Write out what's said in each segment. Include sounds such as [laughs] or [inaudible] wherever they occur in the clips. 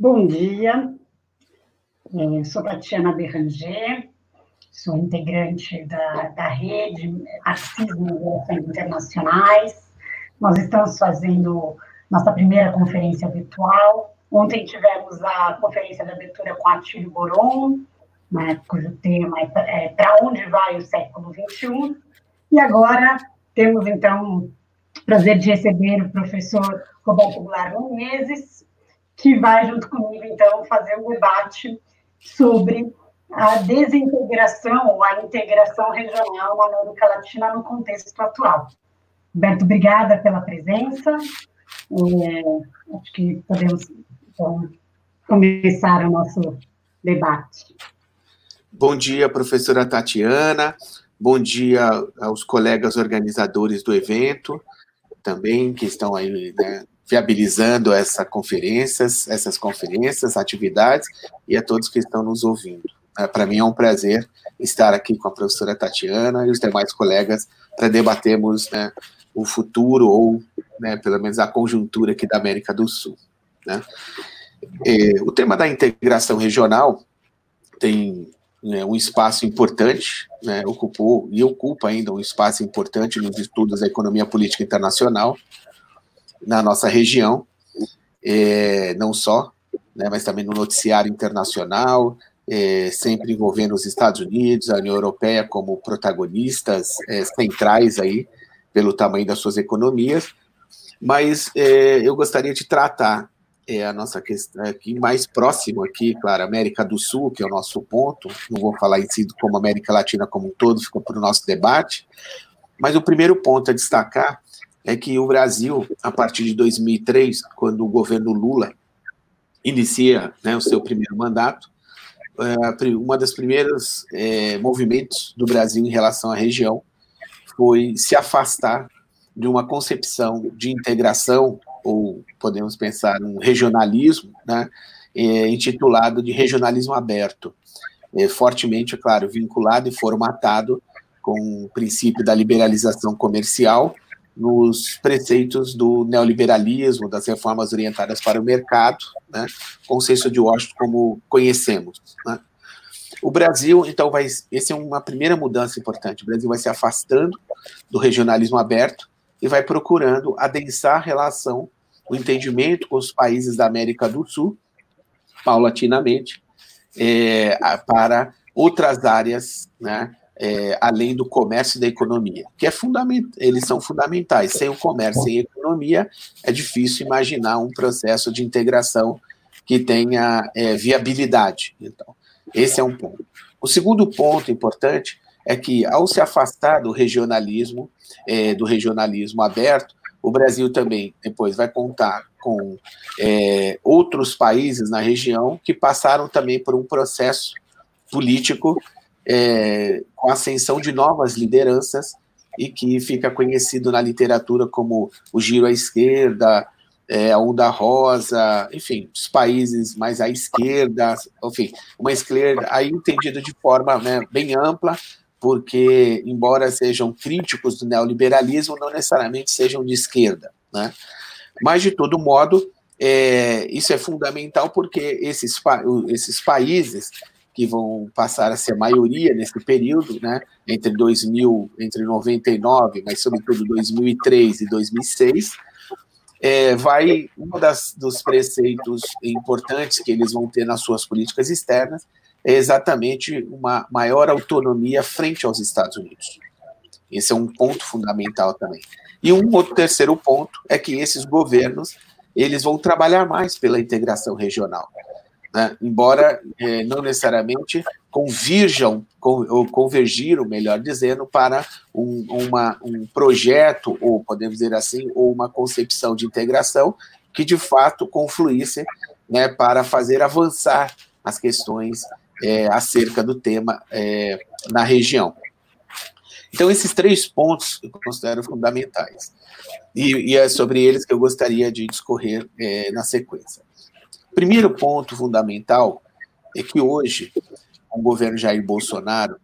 Bom dia, é, sou Tatiana Berranger, sou integrante da, da rede Relações Internacionais. Nós estamos fazendo nossa primeira conferência virtual. Ontem tivemos a conferência de abertura com Atílio Boron, né, cujo tema é, é Para onde vai o século XXI? E agora temos, então, o prazer de receber o professor Roberto Goulart Menezes, que vai, junto comigo, então, fazer um debate sobre a desintegração ou a integração regional na América Latina no contexto atual. Roberto, obrigada pela presença. É, acho que podemos então, começar o nosso debate. Bom dia, professora Tatiana. Bom dia aos colegas organizadores do evento, também que estão aí né, viabilizando essa conferências, essas conferências, atividades, e a todos que estão nos ouvindo. É, Para mim é um prazer estar aqui com a professora Tatiana e os demais colegas para debatermos né, o futuro ou, né, pelo menos, a conjuntura aqui da América do Sul. Né? E, o tema da integração regional tem né, um espaço importante, né, ocupou e ocupa ainda um espaço importante nos estudos da economia política internacional na nossa região, é, não só, né, mas também no noticiário internacional, é, sempre envolvendo os Estados Unidos, a União Europeia como protagonistas é, centrais aí, pelo tamanho das suas economias, mas é, eu gostaria de tratar é a nossa questão aqui, mais próximo aqui, claro, América do Sul, que é o nosso ponto, não vou falar em si como América Latina como um todo, ficou para o nosso debate, mas o primeiro ponto a destacar é que o Brasil, a partir de 2003, quando o governo Lula inicia né, o seu primeiro mandato, é, uma das primeiras é, movimentos do Brasil em relação à região foi se afastar de uma concepção de integração ou podemos pensar um regionalismo, né, é, intitulado de regionalismo aberto, é, fortemente, é claro, vinculado e formatado com o princípio da liberalização comercial nos preceitos do neoliberalismo, das reformas orientadas para o mercado, né, consenso de Washington como conhecemos. Né. O Brasil, então, vai. Essa é uma primeira mudança importante. O Brasil vai se afastando do regionalismo aberto e vai procurando adensar a relação o entendimento com os países da América do Sul, paulatinamente, é, para outras áreas, né, é, além do comércio e da economia, que é fundamental, eles são fundamentais. Sem o comércio e a economia, é difícil imaginar um processo de integração que tenha é, viabilidade. Então, esse é um ponto. O segundo ponto importante é que, ao se afastar do regionalismo, é, do regionalismo aberto, o Brasil também depois vai contar com é, outros países na região que passaram também por um processo político é, com a ascensão de novas lideranças e que fica conhecido na literatura como o giro à esquerda, é, a onda rosa, enfim, os países mais à esquerda, enfim, uma esquerda aí entendido de forma né, bem ampla, porque, embora sejam críticos do neoliberalismo, não necessariamente sejam de esquerda. Né? Mas, de todo modo, é, isso é fundamental porque esses, esses países que vão passar a ser maioria nesse período, né, entre 2000, entre 99, mas sobretudo 2003 e 2006, é, vai um das, dos preceitos importantes que eles vão ter nas suas políticas externas é exatamente uma maior autonomia frente aos Estados Unidos. Esse é um ponto fundamental também. E um outro terceiro ponto é que esses governos eles vão trabalhar mais pela integração regional, né? embora é, não necessariamente convirjam ou convergiram, melhor dizendo, para um, uma, um projeto ou podemos dizer assim, ou uma concepção de integração que de fato confluísse né, para fazer avançar as questões é, acerca do tema é, na região. Então, esses três pontos eu considero fundamentais. E, e é sobre eles que eu gostaria de discorrer é, na sequência. Primeiro ponto fundamental é que hoje o governo Jair Bolsonaro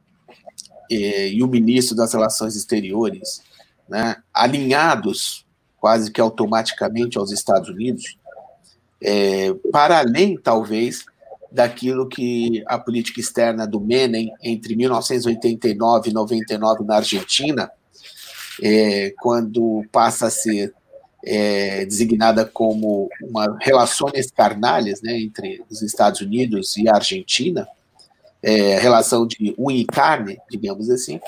é, e o ministro das Relações Exteriores, né, alinhados quase que automaticamente aos Estados Unidos, é, para além, talvez, daquilo que a política externa do Menem entre 1989 e 99 na Argentina, é, quando passa a ser é, designada como uma relações carnales né, entre os Estados Unidos e a Argentina, é, relação de unha e carne, digamos assim,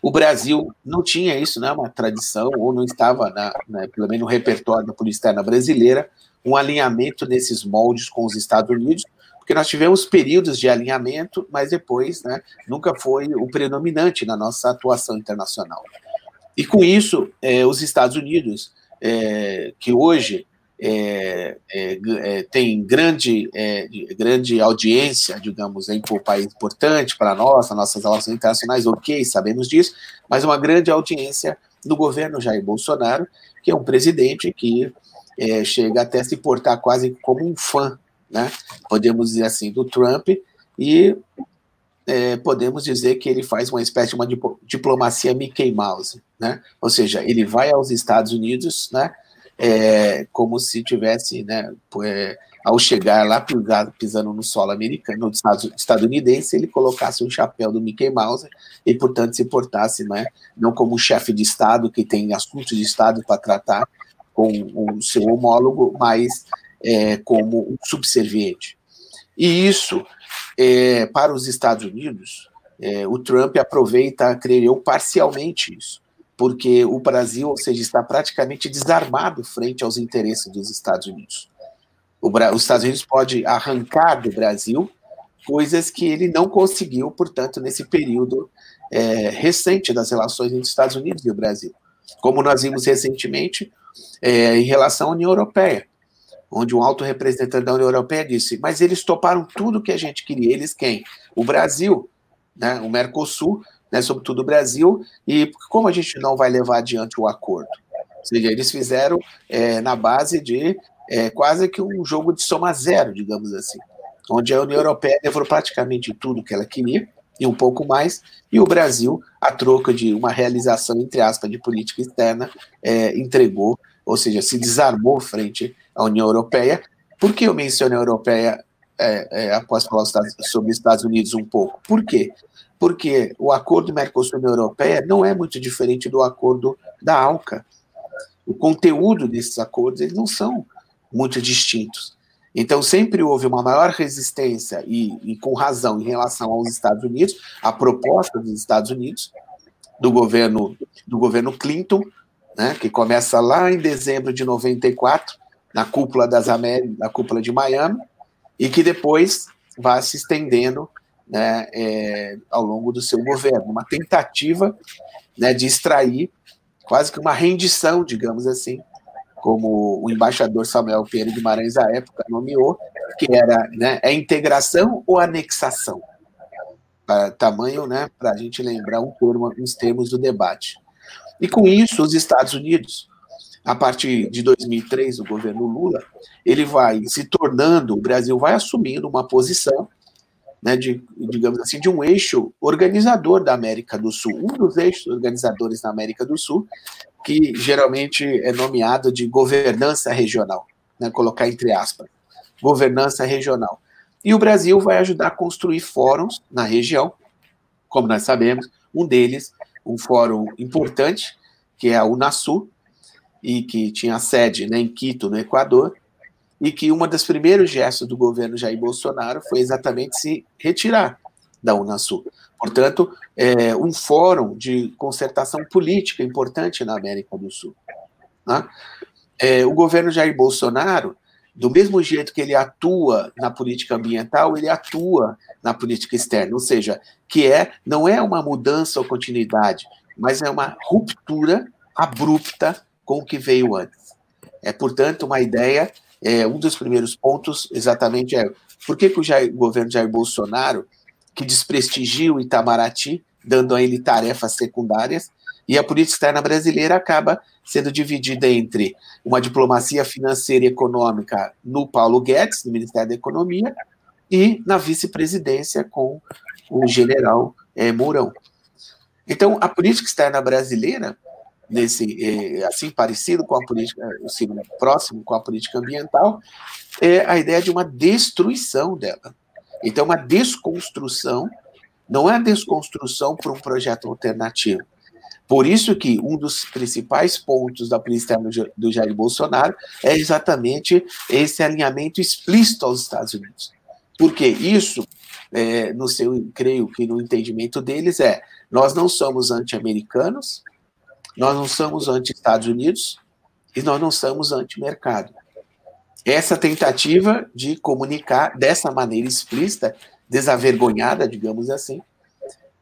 o Brasil não tinha isso, né, uma tradição, ou não estava, na, né, pelo menos no repertório da política externa brasileira, um alinhamento nesses moldes com os Estados Unidos, porque nós tivemos períodos de alinhamento, mas depois né, nunca foi o predominante na nossa atuação internacional. E com isso, é, os Estados Unidos, é, que hoje é, é, é tem grande, é, grande audiência, digamos, em um país importante para nós, as nossas relações internacionais, ok, sabemos disso, mas uma grande audiência no governo Jair Bolsonaro, que é um presidente que é, chega até a se portar quase como um fã, né? podemos dizer assim, do Trump, e é, podemos dizer que ele faz uma espécie de uma diplomacia Mickey Mouse, né? Ou seja, ele vai aos Estados Unidos, né? É, como se tivesse, né? É, ao chegar lá pisando no solo americano, no estadunidense, ele colocasse um chapéu do Mickey Mouse e, portanto, se portasse, né? Não como chefe de Estado que tem assuntos de Estado para tratar com o seu homólogo, mas é, como um subserviente. E isso é, para os Estados Unidos, é, o Trump aproveita, creio eu, parcialmente isso, porque o Brasil, ou seja, está praticamente desarmado frente aos interesses dos Estados Unidos. Os Estados Unidos pode arrancar do Brasil coisas que ele não conseguiu, portanto, nesse período é, recente das relações entre os Estados Unidos e o Brasil. Como nós vimos recentemente é, em relação à União Europeia onde um alto representante da União Europeia disse: mas eles toparam tudo que a gente queria. Eles quem? O Brasil, né? o Mercosul, né? sobretudo o Brasil, e como a gente não vai levar adiante o acordo? Ou seja, eles fizeram é, na base de é, quase que um jogo de soma zero, digamos assim, onde a União Europeia levou praticamente tudo que ela queria e um pouco mais, e o Brasil, a troca de uma realização, entre aspas, de política externa, é, entregou, ou seja, se desarmou frente a União Europeia. Por que eu menciono a Europeia é, é, após falar sobre os Estados Unidos um pouco? Por quê? Porque o acordo Mercosul-União Europeia não é muito diferente do acordo da ALCA. O conteúdo desses acordos eles não são muito distintos. Então, sempre houve uma maior resistência, e, e, com razão, em relação aos Estados Unidos, a proposta dos Estados Unidos, do governo, do governo Clinton, né, que começa lá em dezembro de 94, na cúpula das Américas, na cúpula de Miami, e que depois vai se estendendo né, é, ao longo do seu governo, uma tentativa né, de extrair quase que uma rendição, digamos assim, como o embaixador Samuel Pedro Guimarães à época nomeou, que era né, a integração ou anexação, para tamanho, né, para a gente lembrar um termo, uns termos do debate. E com isso, os Estados Unidos a partir de 2003, o governo Lula, ele vai se tornando, o Brasil vai assumindo uma posição, né, de, digamos assim, de um eixo organizador da América do Sul, um dos eixos organizadores da América do Sul, que geralmente é nomeado de governança regional, né, colocar entre aspas, governança regional. E o Brasil vai ajudar a construir fóruns na região, como nós sabemos, um deles, um fórum importante, que é a Unasul, e que tinha sede né, em Quito, no Equador, e que uma das primeiros gestos do governo Jair Bolsonaro foi exatamente se retirar da Unasul. Portanto, é um fórum de concertação política importante na América do Sul. Né? É, o governo Jair Bolsonaro, do mesmo jeito que ele atua na política ambiental, ele atua na política externa, ou seja, que é não é uma mudança ou continuidade, mas é uma ruptura abrupta com o que veio antes. É, portanto, uma ideia, é, um dos primeiros pontos exatamente é por que, que o, Jair, governo Jair Bolsonaro, que desprestigia o Itamaraty, dando a ele tarefas secundárias, e a política externa brasileira acaba sendo dividida entre uma diplomacia financeira e econômica no Paulo Guedes, no Ministério da Economia, e na vice-presidência com o general é, Mourão. Então, a política externa brasileira nesse é, assim parecido com a política, assim, próximo com a política ambiental, é a ideia de uma destruição dela. Então, uma desconstrução não é a desconstrução para um projeto alternativo. Por isso que um dos principais pontos da política do Jair Bolsonaro é exatamente esse alinhamento explícito aos Estados Unidos. Porque isso, é, no seu, creio que no entendimento deles é, nós não somos anti-americanos, nós não somos anti-Estados Unidos e nós não somos anti-mercado. Essa tentativa de comunicar dessa maneira explícita, desavergonhada, digamos assim,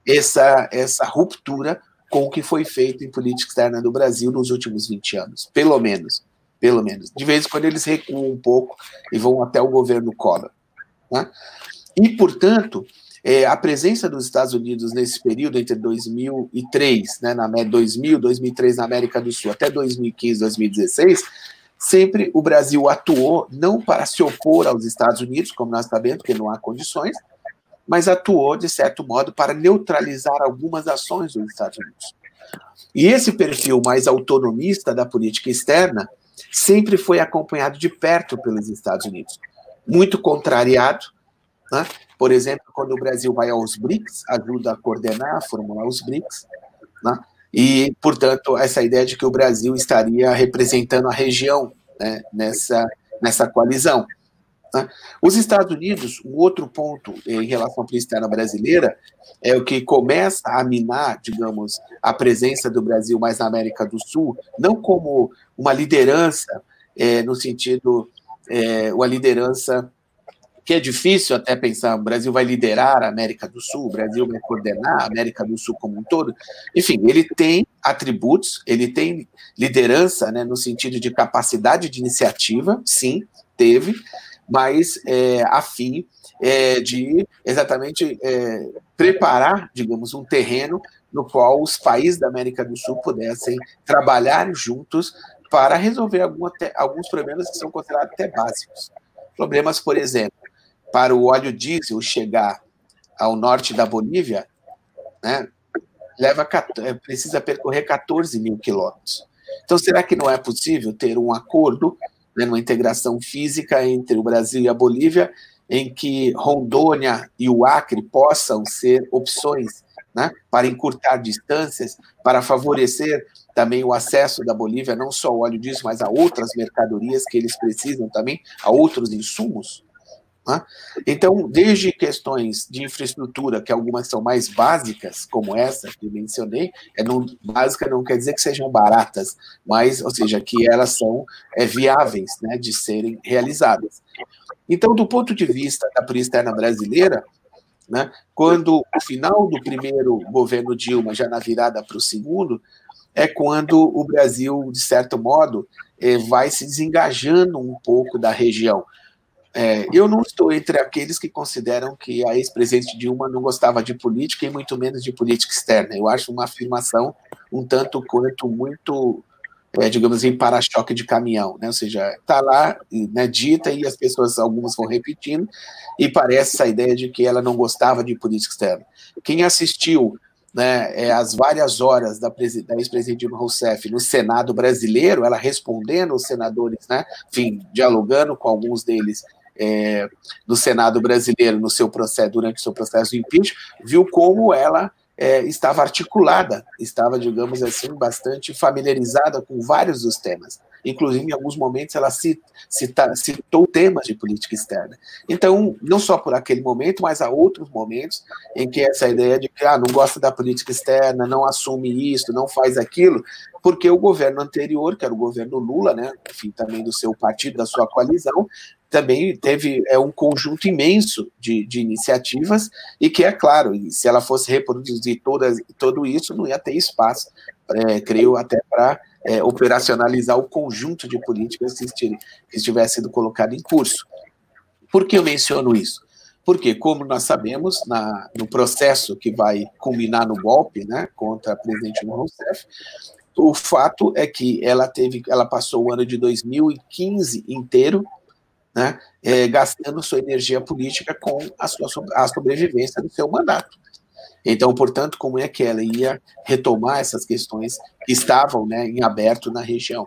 essa, essa ruptura com o que foi feito em política externa do Brasil nos últimos 20 anos, pelo menos. Pelo menos. De vez em quando eles recuam um pouco e vão até o governo Collor. Né? E, portanto, é, a presença dos Estados Unidos nesse período entre 2003, né, na 2000, 2003 na América do Sul, até 2015, 2016, sempre o Brasil atuou não para se opor aos Estados Unidos, como nós sabemos, porque não há condições, mas atuou, de certo modo, para neutralizar algumas ações dos Estados Unidos. E esse perfil mais autonomista da política externa sempre foi acompanhado de perto pelos Estados Unidos, muito contrariado né? Por exemplo, quando o Brasil vai aos BRICS, ajuda a coordenar, a formular os BRICS, né? e, portanto, essa ideia de que o Brasil estaria representando a região né, nessa, nessa coalizão. Né? Os Estados Unidos, um outro ponto em relação à política externa brasileira, é o que começa a minar, digamos, a presença do Brasil mais na América do Sul, não como uma liderança, é, no sentido, é, uma liderança que é difícil até pensar, o Brasil vai liderar a América do Sul, o Brasil vai coordenar a América do Sul como um todo. Enfim, ele tem atributos, ele tem liderança, né, no sentido de capacidade de iniciativa, sim, teve, mas é, a fim é, de exatamente é, preparar, digamos, um terreno no qual os países da América do Sul pudessem trabalhar juntos para resolver algum, alguns problemas que são considerados até básicos. Problemas, por exemplo, para o óleo diesel chegar ao norte da Bolívia, né, leva, é, precisa percorrer 14 mil quilômetros. Então, será que não é possível ter um acordo, né, uma integração física entre o Brasil e a Bolívia, em que Rondônia e o Acre possam ser opções né, para encurtar distâncias, para favorecer também o acesso da Bolívia, não só ao óleo diesel, mas a outras mercadorias que eles precisam também, a outros insumos? Né? Então, desde questões de infraestrutura, que algumas são mais básicas, como essa que mencionei, é não, básica não quer dizer que sejam baratas, mas, ou seja, que elas são é, viáveis né, de serem realizadas. Então, do ponto de vista da política externa brasileira, né, quando o final do primeiro governo Dilma, já na virada para o segundo, é quando o Brasil, de certo modo, é, vai se desengajando um pouco da região. É, eu não estou entre aqueles que consideram que a ex-presidente Dilma não gostava de política e muito menos de política externa. Eu acho uma afirmação um tanto quanto muito, é, digamos assim, para-choque de caminhão, né? Ou seja, está lá, né, dita e as pessoas, algumas vão repetindo, e parece essa ideia de que ela não gostava de política externa. Quem assistiu né, é, as várias horas da, da ex-presidente Dilma Rousseff no Senado brasileiro, ela respondendo os senadores, né, enfim, dialogando com alguns deles é, no Senado brasileiro, no seu processo, durante o seu processo de impeachment, viu como ela é, estava articulada, estava, digamos assim, bastante familiarizada com vários dos temas. Inclusive, em alguns momentos, ela cita, citou temas de política externa. Então, não só por aquele momento, mas há outros momentos em que essa ideia de que ah, não gosta da política externa, não assume isso, não faz aquilo, porque o governo anterior, que era o governo Lula, né, enfim, também do seu partido, da sua coalizão, também teve é, um conjunto imenso de, de iniciativas e que, é claro, se ela fosse reproduzir todas, todo isso, não ia ter espaço, é, creio, até para é, operacionalizar o conjunto de políticas que, estivesse, que estivesse sendo colocado em curso. Por que eu menciono isso? Porque, como nós sabemos, na, no processo que vai culminar no golpe né, contra a presidente Rousseff, o fato é que ela teve, ela passou o ano de 2015 inteiro né, é, gastando sua energia política com a, sua, a sobrevivência do seu mandato. Então, portanto, como é que ela ia retomar essas questões que estavam né, em aberto na região?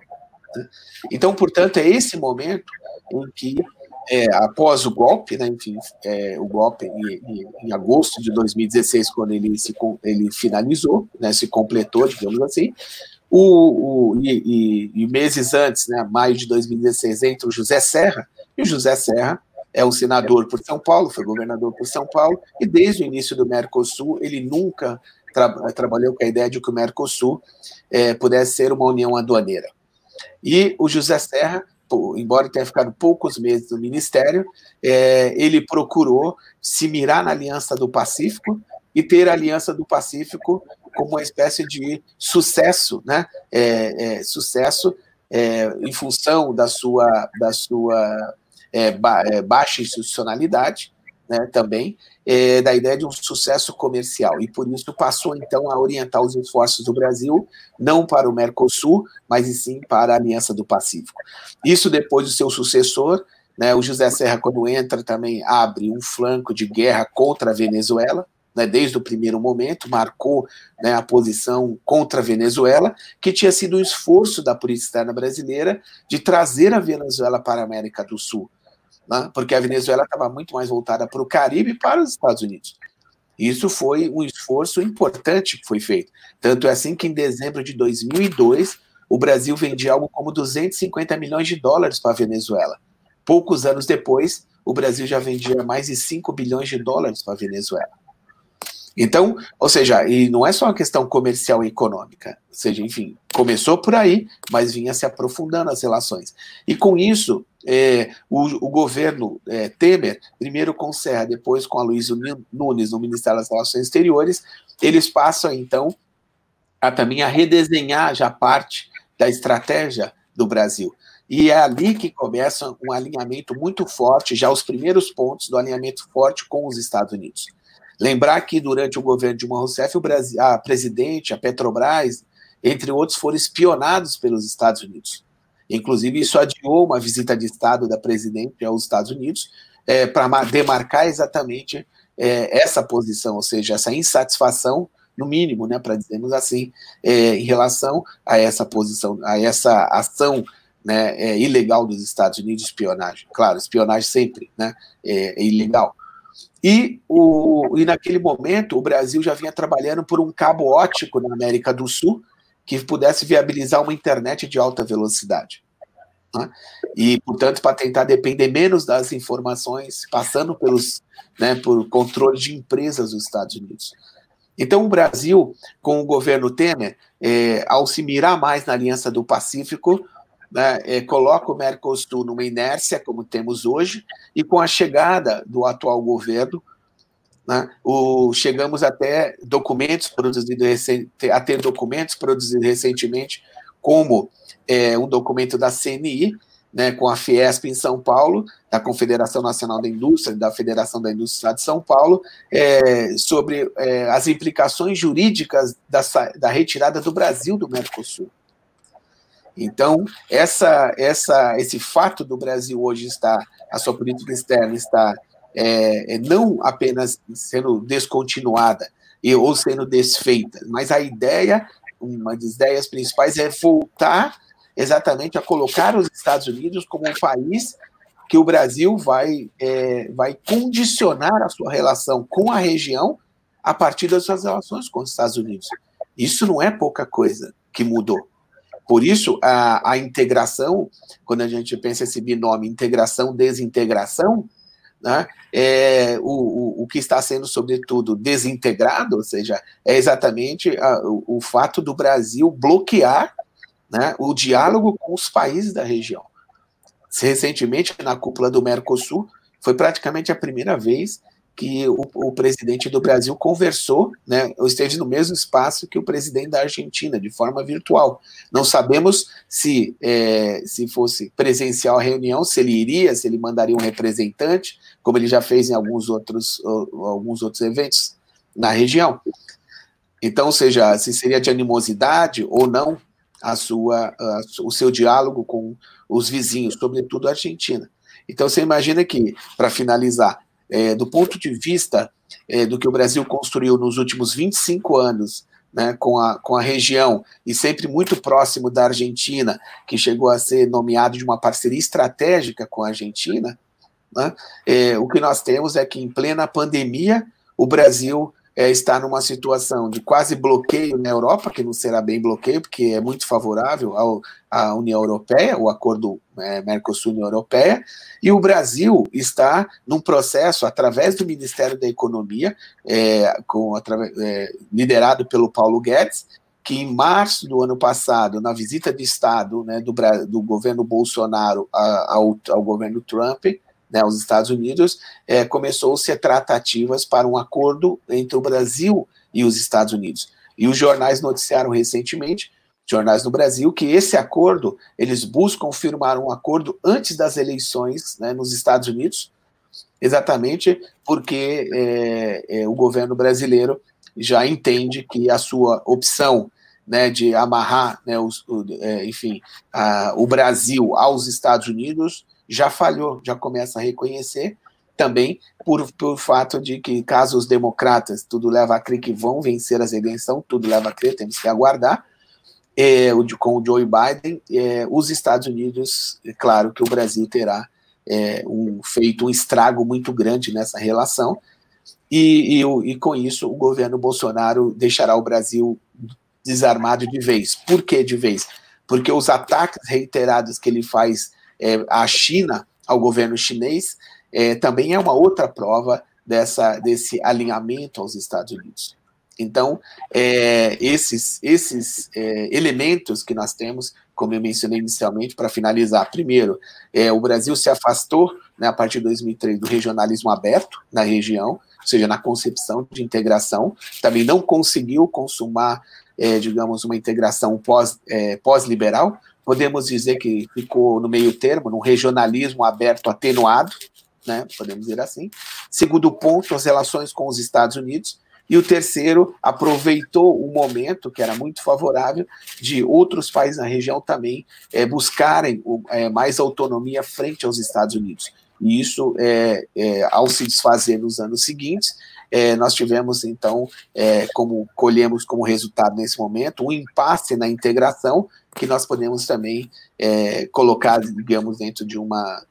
Né? Então, portanto, é esse momento em que, é, após o golpe, né, enfim, é, o golpe em, em, em, agosto de 2016, quando ele se ele finalizou, né, se completou, digamos assim, o, o e, e, e, meses antes, né, maio de 2016, entre o José Serra, e José Serra é um senador por São Paulo, foi governador por São Paulo, e desde o início do Mercosul, ele nunca tra trabalhou com a ideia de que o Mercosul é, pudesse ser uma união aduaneira. E o José Serra, embora tenha ficado poucos meses no ministério, é, ele procurou se mirar na Aliança do Pacífico e ter a Aliança do Pacífico como uma espécie de sucesso, né? É, é, sucesso é, em função da sua, da sua é, ba é, baixa institucionalidade, né, também, é, da ideia de um sucesso comercial. E por isso passou, então, a orientar os esforços do Brasil, não para o Mercosul, mas e sim para a Aliança do Pacífico. Isso depois do seu sucessor, né, o José Serra, quando entra, também abre um flanco de guerra contra a Venezuela, né, desde o primeiro momento, marcou né, a posição contra a Venezuela, que tinha sido um esforço da polícia externa brasileira de trazer a Venezuela para a América do Sul né? porque a Venezuela estava muito mais voltada para o Caribe e para os Estados Unidos. Isso foi um esforço importante que foi feito. Tanto é assim que em dezembro de 2002, o Brasil vendia algo como 250 milhões de dólares para a Venezuela. Poucos anos depois, o Brasil já vendia mais de 5 bilhões de dólares para a Venezuela. Então, ou seja, e não é só uma questão comercial e econômica, ou seja, enfim, começou por aí, mas vinha se aprofundando as relações. E com isso, é, o, o, governo é, Temer, primeiro com Serra, depois com a Luiz Nunes no Ministério das Relações Exteriores, eles passam então a também a redesenhar já parte da estratégia do Brasil. E é ali que começa um alinhamento muito forte, já os primeiros pontos do alinhamento forte com os Estados Unidos. Lembrar que durante o governo de Dilma Rousseff, o Brasil, a presidente, a Petrobras, entre outros, foram espionados pelos Estados Unidos. Inclusive, isso adiou uma visita de Estado da presidente aos Estados Unidos é, para demarcar exatamente é, essa posição, ou seja, essa insatisfação, no mínimo, né, para dizermos assim, é, em relação a essa posição, a essa ação né, é, ilegal dos Estados Unidos, espionagem. Claro, espionagem sempre né, é, é ilegal. E, o, e naquele momento, o Brasil já vinha trabalhando por um cabo ótico na América do Sul que pudesse viabilizar uma internet de alta velocidade. Né? E, portanto, para tentar depender menos das informações, passando pelos, né, por controle de empresas dos Estados Unidos. Então, o Brasil, com o governo Temer, é, ao se mirar mais na Aliança do Pacífico, né, é, coloca o Mercosul numa inércia, como temos hoje, e com a chegada do atual governo, né, o, chegamos até documentos produzidos a ter documentos produzidos recentemente, como é, um documento da CNI, né, com a Fiesp em São Paulo, da Confederação Nacional da Indústria, da Federação da Indústria de São Paulo, é, sobre é, as implicações jurídicas da, da retirada do Brasil do Mercosul. Então, essa, essa, esse fato do Brasil hoje estar, a sua política externa está é, é, não apenas sendo descontinuada e, ou sendo desfeita, mas a ideia, uma das ideias principais é voltar exatamente a colocar os Estados Unidos como um país que o Brasil vai, é, vai condicionar a sua relação com a região a partir das suas relações com os Estados Unidos. Isso não é pouca coisa que mudou. Por isso, a, a integração, quando a gente pensa esse binômio integração-desintegração, né, é, o, o, o, que está sendo, sobretudo, desintegrado, ou seja, é exatamente a, o, o, fato do Brasil bloquear né, o diálogo com os países da região. Recentemente, na cúpula do Mercosul, foi praticamente a primeira vez que o, o, presidente do Brasil conversou, né, esteve no mesmo espaço que o presidente da Argentina, de forma virtual. Não sabemos se, é, se fosse presencial a reunião, se ele iria, se ele mandaria um representante, como ele já fez em alguns outros, alguns outros eventos na região. Então, seja, se seria de animosidade ou não a sua, a, o seu diálogo com os vizinhos, sobretudo a Argentina. Então, você imagina que, para finalizar, é, do ponto de vista é, do que o Brasil construiu nos últimos 25 anos né, com, a, com a região e sempre muito próximo da Argentina, que chegou a ser nomeado de uma parceria estratégica com a Argentina, né, é, o que nós temos é que em plena pandemia o Brasil é, está numa situação de quase bloqueio na Europa, que não será bem bloqueio, porque é muito favorável ao, à União Europeia, o acordo é, Mercosul-União Europeia, e o Brasil está num processo, através do Ministério da Economia, é, com, é, liderado pelo Paulo Guedes, que em março do ano passado, na visita de Estado né, do, do governo Bolsonaro ao, ao governo Trump, né, os Estados Unidos, é, começou-se a tratativas para um acordo entre o Brasil e os Estados Unidos. E os jornais noticiaram recentemente, jornais no Brasil, que esse acordo, eles buscam firmar um acordo antes das eleições né, nos Estados Unidos, exatamente porque é, é, o governo brasileiro já entende que a sua opção né, de amarrar, né, os, o, é, enfim, a, o Brasil aos Estados Unidos já falhou, já começa a reconhecer, também por, por fato de que, caso os democratas, tudo leva a crer que vão vencer as eleições, tudo leva a crer, temos que aguardar, é, com o Joe Biden, é, os Estados Unidos, é claro que o Brasil terá é, um, feito um estrago muito grande nessa relação, e, e, e, com isso o governo Bolsonaro deixará o Brasil desarmado de vez. Por que de vez? Porque os ataques reiterados que ele faz é, à China, ao governo chinês, é, também é uma outra prova dessa, desse alinhamento aos Estados Unidos. Então, é, esses, esses é, elementos que nós temos, como eu mencionei inicialmente, para finalizar, primeiro, é, o Brasil se afastou, né, a partir de 2003, do regionalismo aberto na região, ou seja, na concepção de integração, também não conseguiu consumar, é, digamos, uma integração é, pós-liberal, pós podemos dizer que ficou no meio termo, num regionalismo aberto atenuado, né, podemos dizer assim. Segundo ponto, as relações com os Estados Unidos. E o terceiro, aproveitou o momento, que era muito favorável, de outros países na região também é, buscarem é, mais autonomia frente aos Estados Unidos. E isso, é, é ao se desfazer nos anos seguintes, é, nós tivemos, então, é, como colhemos como resultado nesse momento, um impasse na integração, que nós podemos também é, colocar, digamos, dentro de uma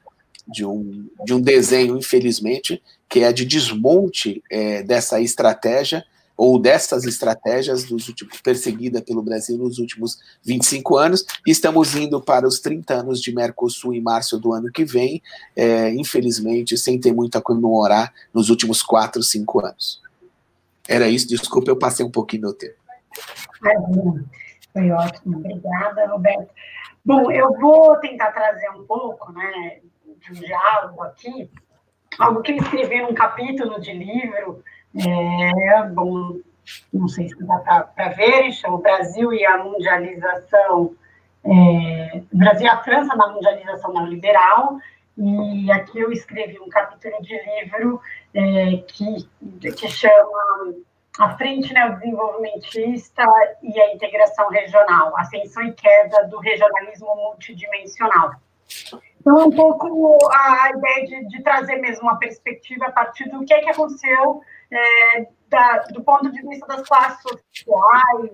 de um, de um desenho, infelizmente, que é de desmonte é, dessa estratégia ou dessas estratégias dos últimos, perseguida pelo Brasil nos últimos 25 anos. Estamos indo para os 30 anos de Mercosul em março do ano que vem, é, infelizmente, sem ter muito a comemorar nos últimos 4, 5 anos. Era isso, desculpa, eu passei um pouquinho do tempo. Foi ótimo, obrigada, Roberto. Bom, eu vou tentar trazer um pouco, né, de um diálogo aqui, algo que eu escrevi num capítulo de livro, é, bom, não sei se dá para ver, chama o Brasil e a mundialização, é, Brasil e a França na mundialização neoliberal, e aqui eu escrevi um capítulo de livro é, que, que chama A Frente Neodesenvolvimentista e a Integração Regional, Ascensão e Queda do Regionalismo Multidimensional. Então, é um pouco a ideia de, de, trazer mesmo uma perspectiva a partir do que, é que aconteceu é, da, do ponto de vista das classes sociais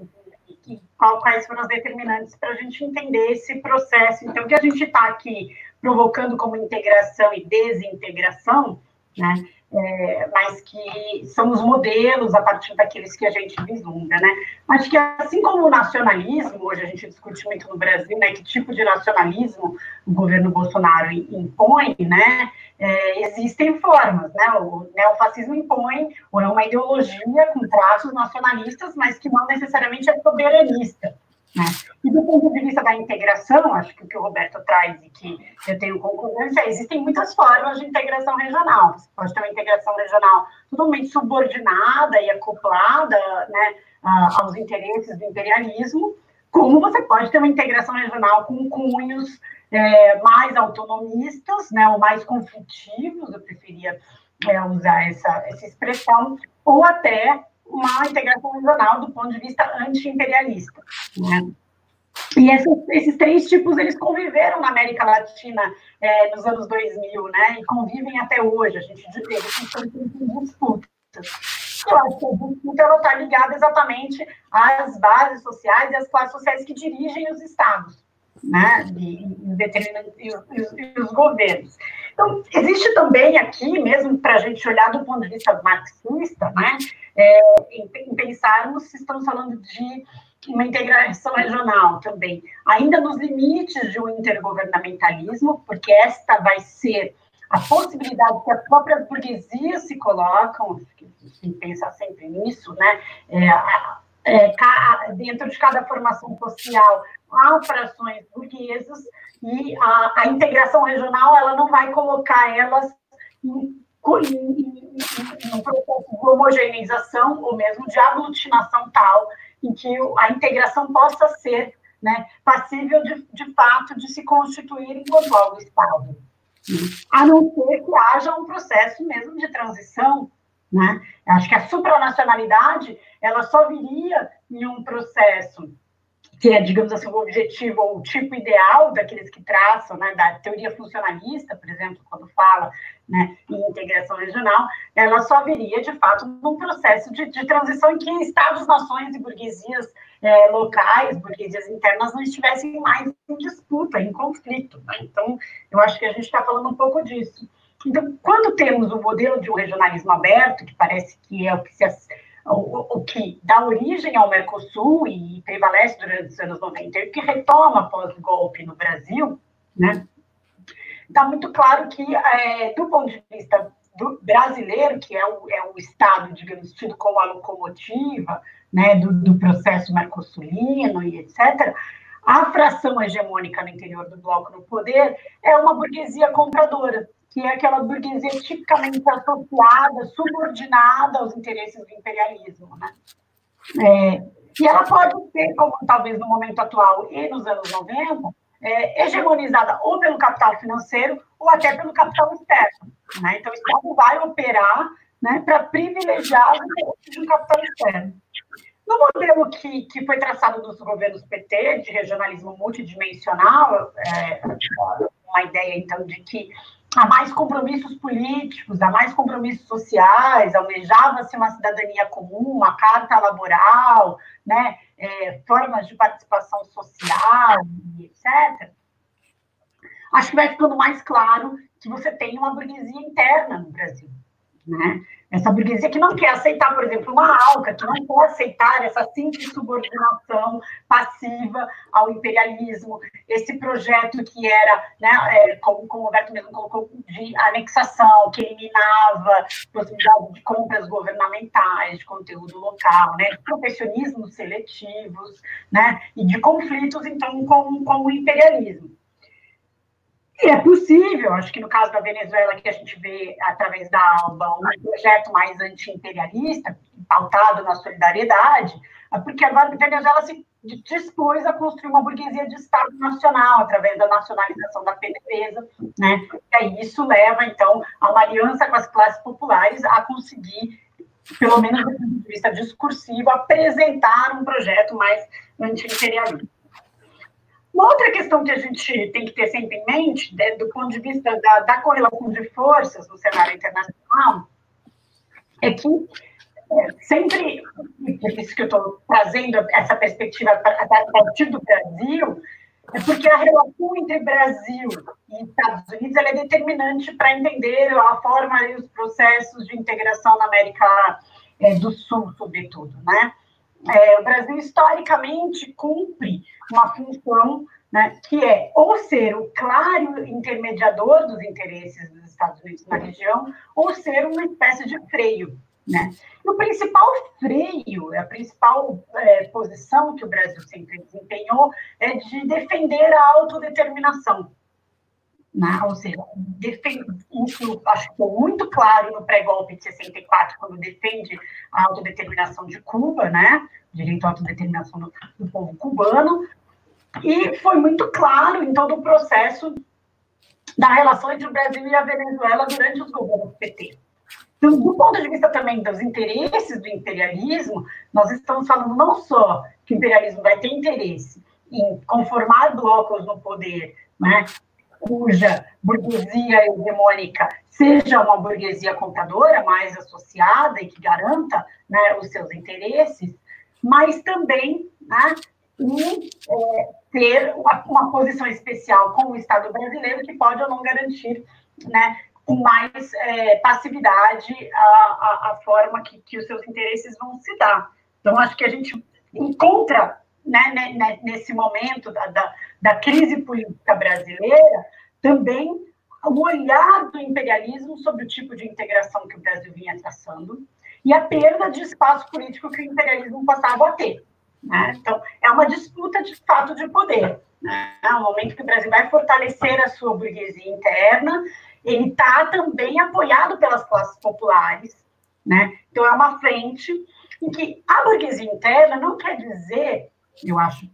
e, e quais foram as determinantes para a gente entender esse processo. Então, que a gente está aqui provocando como integração e desintegração, né? é, mas que são os modelos a partir daqueles que a gente vislumbra, né? Acho que assim como o nacionalismo, hoje a gente discute muito no Brasil, né, que tipo de nacionalismo o governo Bolsonaro impõe, né? É, existem formas, né? O neofascismo impõe ou é uma ideologia com traços nacionalistas, mas que não necessariamente é soberanista. Né? E do ponto de vista da integração, acho que o que o Roberto traz e que eu tenho concordância, existem muitas formas de integração regional. Você pode ter uma integração regional totalmente subordinada e acoplada né, aos interesses do imperialismo, como você pode ter uma integração regional com cunhos é, mais autonomistas, né, ou mais conflitivos, eu preferia é, usar essa, essa expressão, ou até uma integração regional do ponto de vista anti-imperialista. Né? E esses, esses, três tipos, eles conviveram na América Latina é, nos anos 2000, né? E convivem até hoje. A gente eles estão em disputa. Eu acho que a disputa está ligada exatamente às bases sociais e às classes sociais que dirigem os estados, né? E, e, e, e os governos. Então, existe também aqui, mesmo para a gente olhar do ponto de vista marxista, né, é, em, em pensarmos se estamos falando de uma integração regional também, ainda nos limites de um intergovernamentalismo, porque esta vai ser a possibilidade que as próprias burguesias se colocam, que pensar sempre nisso, né? É, é, dentro de cada formação social há frações burguesas e a, a, integração regional ela não vai colocar elas em, um processo de homogeneização ou mesmo de aglutinação tal em que a integração possa ser né, passível de, de fato de se constituir enquanto algo Estado. A não ser que haja um processo mesmo de transição. Né? Acho que a supranacionalidade ela só viria em um processo que é, digamos assim, o objetivo ou o tipo ideal daqueles que traçam, né, da teoria funcionalista, por exemplo, quando fala né, em integração regional, ela só viria, de fato, num processo de, de transição em que estados, nações e burguesias é, locais, burguesias internas, não estivessem mais em disputa, em conflito. Né? Então, eu acho que a gente está falando um pouco disso. Então, quando temos o modelo de um regionalismo aberto, que parece que é o que se o, o, que dá origem ao Mercosul e prevalece durante os anos 90 e que retoma após o golpe no Brasil, né, está muito claro que, é, do ponto de vista do brasileiro, que é o, é o Estado, digamos, tido como a locomotiva né, do, do processo mercosulino e etc., a fração hegemônica no interior do bloco no poder é uma burguesia compradora, que é aquela burguesia tipicamente associada, subordinada aos interesses do imperialismo. Né? É, e ela pode ser, como talvez no momento atual e nos anos 90, é, hegemonizada ou pelo capital financeiro ou até pelo capital externo. Né? Então, o Estado vai operar né, para privilegiar do capital externo. No modelo que, que foi traçado dos governos PT, de regionalismo multidimensional, é, uma ideia, então, de que há mais compromissos políticos, há mais compromissos sociais, almejava-se uma cidadania comum, uma carta laboral, né, é, formas de participação social, etc. Acho que vai ficando mais claro que você tem uma burguesia interna no Brasil. Né? Essa burguesia que não quer aceitar, por exemplo, uma alca, que não quer aceitar essa simples subordinação passiva ao imperialismo, esse projeto que era, né, é, como, como o Roberto mesmo colocou, de anexação, que eliminava possibilidade de compras governamentais, de conteúdo local, né, de profissionismos seletivos, né, e de conflitos, então, com, com o imperialismo. E é possível, acho que no caso da Venezuela, que a gente vê através da ALBA, um projeto mais anti-imperialista, pautado na solidariedade, é porque a Venezuela se dispôs a construir uma burguesia de Estado nacional, através da nacionalização da PDVSA, né? E aí isso leva, então, a uma aliança com as classes populares a conseguir, pelo menos do ponto de vista discursivo, apresentar um projeto mais anti-imperialista. Uma outra questão que a gente tem que ter sempre em mente, né, do ponto de vista da, da correlação de forças no cenário internacional, é que é, sempre, por isso que eu estou trazendo essa perspectiva a partir do Brasil, é porque a relação entre Brasil e Estados Unidos é determinante para entender a forma e os processos de integração na América é, do Sul, sobretudo, né? É, o Brasil historicamente cumpre uma função né, que é ou ser o claro intermediador dos interesses dos Estados Unidos na região, ou ser uma espécie de freio. Né? E o principal freio, a principal é, posição que o Brasil sempre desempenhou é de defender a autodeterminação. Né? Ou seja, isso acho que ficou muito claro no pré-golpe de 64, quando defende a autodeterminação de Cuba, né? direito à autodeterminação do, do povo cubano, e foi muito claro em todo o processo da relação entre o Brasil e a Venezuela durante os governos PT. Então, do ponto de vista também dos interesses do imperialismo, nós estamos falando não só que o imperialismo vai ter interesse em conformar blocos no poder, né, cuja burguesia hegemônica seja uma burguesia compradora mais associada e que garanta né, os seus interesses, mas também né, é, ter uma, uma, posição especial com o Estado brasileiro que pode ou não garantir né, com mais é, passividade a, a, a forma que, que, os seus interesses vão se dar. Então, acho que a gente encontra né, né, né, nesse momento da, da, da crise política brasileira também o olhar do imperialismo sobre o tipo de integração que o Brasil vinha traçando e a perda de espaço político que o imperialismo passava a ter. Né? Então, é uma disputa de fato de poder. Né? É um momento que o Brasil vai fortalecer a sua burguesia interna, ele está também apoiado pelas classes populares. Né? Então, é uma frente em que a burguesia interna não quer dizer, eu acho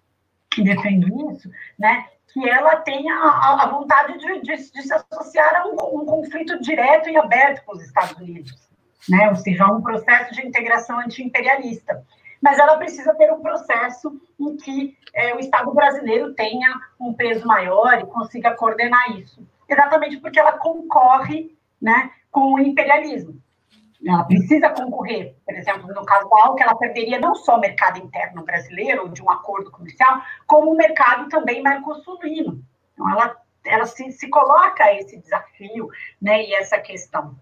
que defendo isso, né, que ela tenha a, a vontade de, de, de, se associar a um, um conflito direto e aberto com os Estados Unidos, né? ou seja, a um processo de integração anti-imperialista mas ela precisa ter um processo em que é, o Estado brasileiro tenha um peso maior e consiga coordenar isso. Exatamente porque ela concorre né, com o imperialismo. Ela precisa concorrer, por exemplo, no caso da que ela perderia não só o mercado interno brasileiro, de um acordo comercial, como o mercado também mercosulino. Então, ela, ela se, se coloca esse desafio né, e essa questão.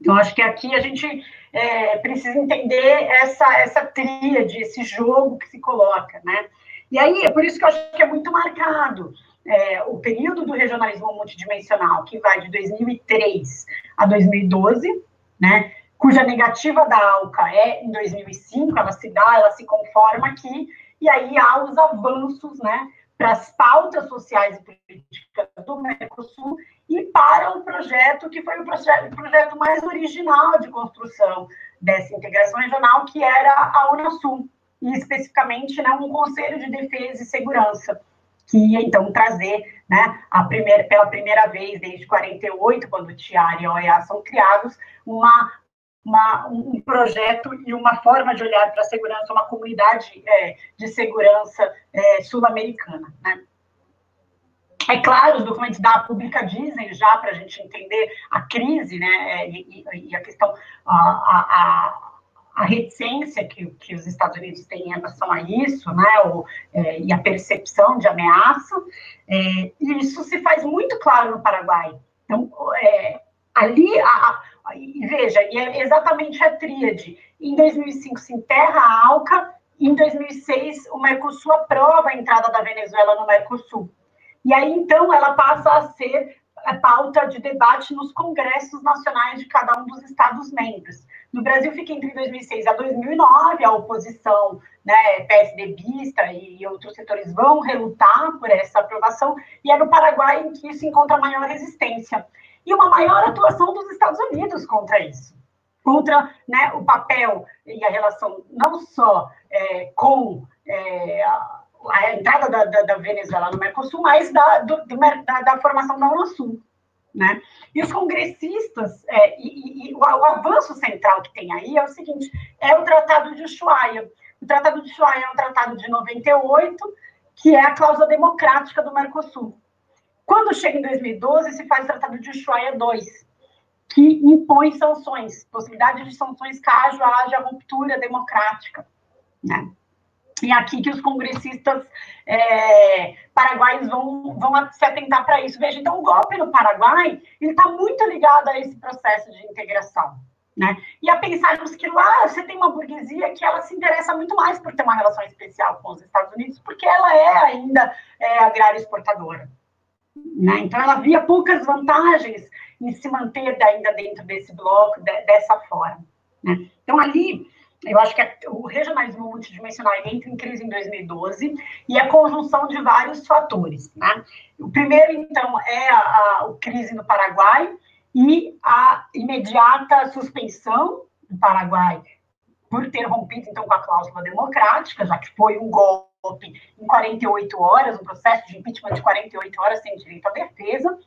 Então, acho que aqui a gente é, precisa entender essa, essa tríade, esse jogo que se coloca, né? E aí, é por isso que eu acho que é muito marcado é, o período do regionalismo multidimensional, que vai de 2003 a 2012, né? Cuja negativa da ALCA é em 2005, ela se dá, ela se conforma aqui, e aí há os avanços, né? Para as pautas sociais e políticas do Mercosul e para o projeto que foi o projeto, o projeto mais original de construção dessa integração regional, que era a Unasul, e especificamente né, um Conselho de Defesa e Segurança, que ia então trazer, né, a primeira, pela primeira vez desde 48, quando o TIAR e a OEA são criados, uma, uma, um projeto e uma forma de olhar para a segurança, uma comunidade é, de segurança é, sul-americana. Né? É claro, os documentos da pública dizem já para a gente entender a crise, né, e, e a questão, a, a, a reticência que, que, os Estados Unidos têm em relação a isso, né, o, é, e a percepção de ameaça, é, e isso se faz muito claro no Paraguai. Então, é, ali, a, e veja, e é exatamente a tríade. Em 2005 se enterra a ALCA, em 2006 o Mercosul aprova a entrada da Venezuela no Mercosul. E aí, então, ela passa a ser a pauta de debate nos congressos nacionais de cada um dos Estados-membros. No Brasil, fica entre 2006 a 2009, a oposição né, PSDBista e outros setores vão relutar por essa aprovação, e é no Paraguai em que se encontra maior resistência. E uma maior atuação dos Estados Unidos contra isso, contra né, o papel e a relação não só é, com é, a entrada da, da, da, Venezuela no Mercosul, mas da, do, da, da, formação da Unasul. Né? E os congressistas, é, e, e o, o, avanço central que tem aí é o seguinte, é o Tratado de Ushuaia. O Tratado de Ushuaia é um tratado de 98, que é a cláusula democrática do Mercosul. Quando chega em 2012, se faz o Tratado de Ushuaia 2, que impõe sanções, possibilidade de sanções caso haja ruptura democrática. Né? E aqui que os congressistas é, paraguaios vão, vão se atentar para isso. Veja, então o golpe no Paraguai está muito ligado a esse processo de integração. Né? E a pensarmos que lá você tem uma burguesia que ela se interessa muito mais por ter uma relação especial com os Estados Unidos, porque ela é ainda é, agrária exportadora. Né? Então ela via poucas vantagens em se manter ainda dentro desse bloco, de, dessa forma. Né? Então ali eu acho que o regionalismo multidimensional entra em crise em 2012 e a conjunção de vários fatores. Né? O primeiro, então, é a, a, a crise no Paraguai e a imediata suspensão do Paraguai por ter rompido, então, com a cláusula democrática, já que foi um golpe em 48 horas, um processo de impeachment de 48 horas sem direito à defesa,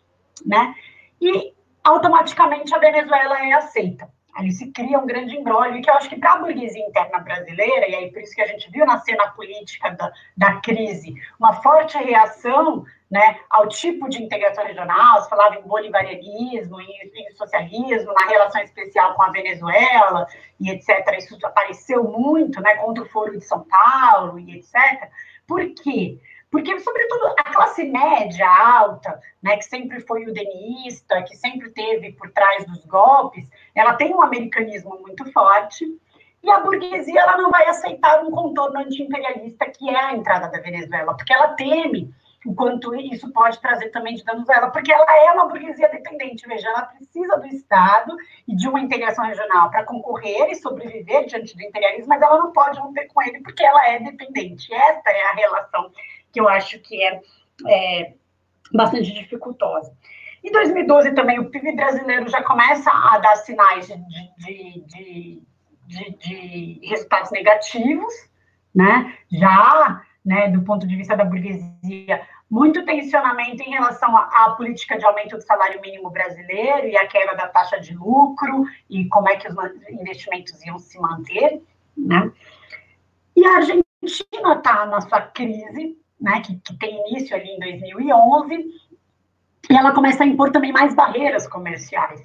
né? E automaticamente a Venezuela é aceita ali se cria um grande embrólio, que eu acho que para a burguesia interna brasileira, e aí por isso que a gente viu na cena política da, da crise, uma forte reação né, ao tipo de integração regional, se falava em bolivarianismo, em, em, socialismo, na relação especial com a Venezuela, e etc. Isso apareceu muito, né, contra o Foro de São Paulo, e etc. Por quê? Porque, sobretudo, a classe média alta, né, que sempre foi o denista, que sempre teve por trás dos golpes, ela tem um americanismo muito forte, e a burguesia ela não vai aceitar um contorno anti-imperialista que é a entrada da Venezuela, porque ela teme o quanto isso pode trazer também de danos a ela, porque ela é uma burguesia dependente, veja, ela precisa do Estado e de uma integração regional para concorrer e sobreviver diante do imperialismo, mas ela não pode romper com ele porque ela é dependente. Esta é a relação que eu acho que é, é bastante dificultosa. Em 2012 também o PIB brasileiro já começa a dar sinais de, de, de, de, resultados negativos, né? Já, né, do ponto de vista da burguesia, muito tensionamento em relação à, política de aumento do salário mínimo brasileiro e a queda da taxa de lucro e como é que os investimentos iam se manter, né? E a Argentina está na sua crise, né, que, que tem início ali em 2011, e ela começa a impor também mais barreiras comerciais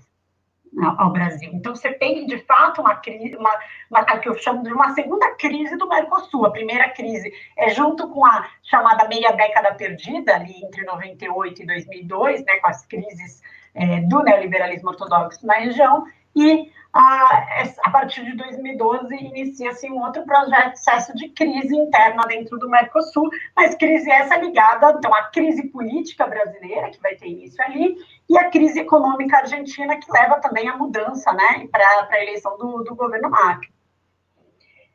ao Brasil. Então, você tem, de fato, uma crise, uma, uma, que eu chamo de uma segunda crise do Mercosul. A primeira crise é junto com a chamada meia década perdida, ali entre 98 e 2002, né, com as crises é, do neoliberalismo ortodoxo na região, e a, partir de 2012 inicia-se um outro processo de crise interna dentro do Mercosul, mas crise essa ligada então à crise política brasileira que vai ter início ali e a crise econômica argentina que leva também à mudança, né, para a eleição do, do governo Macri.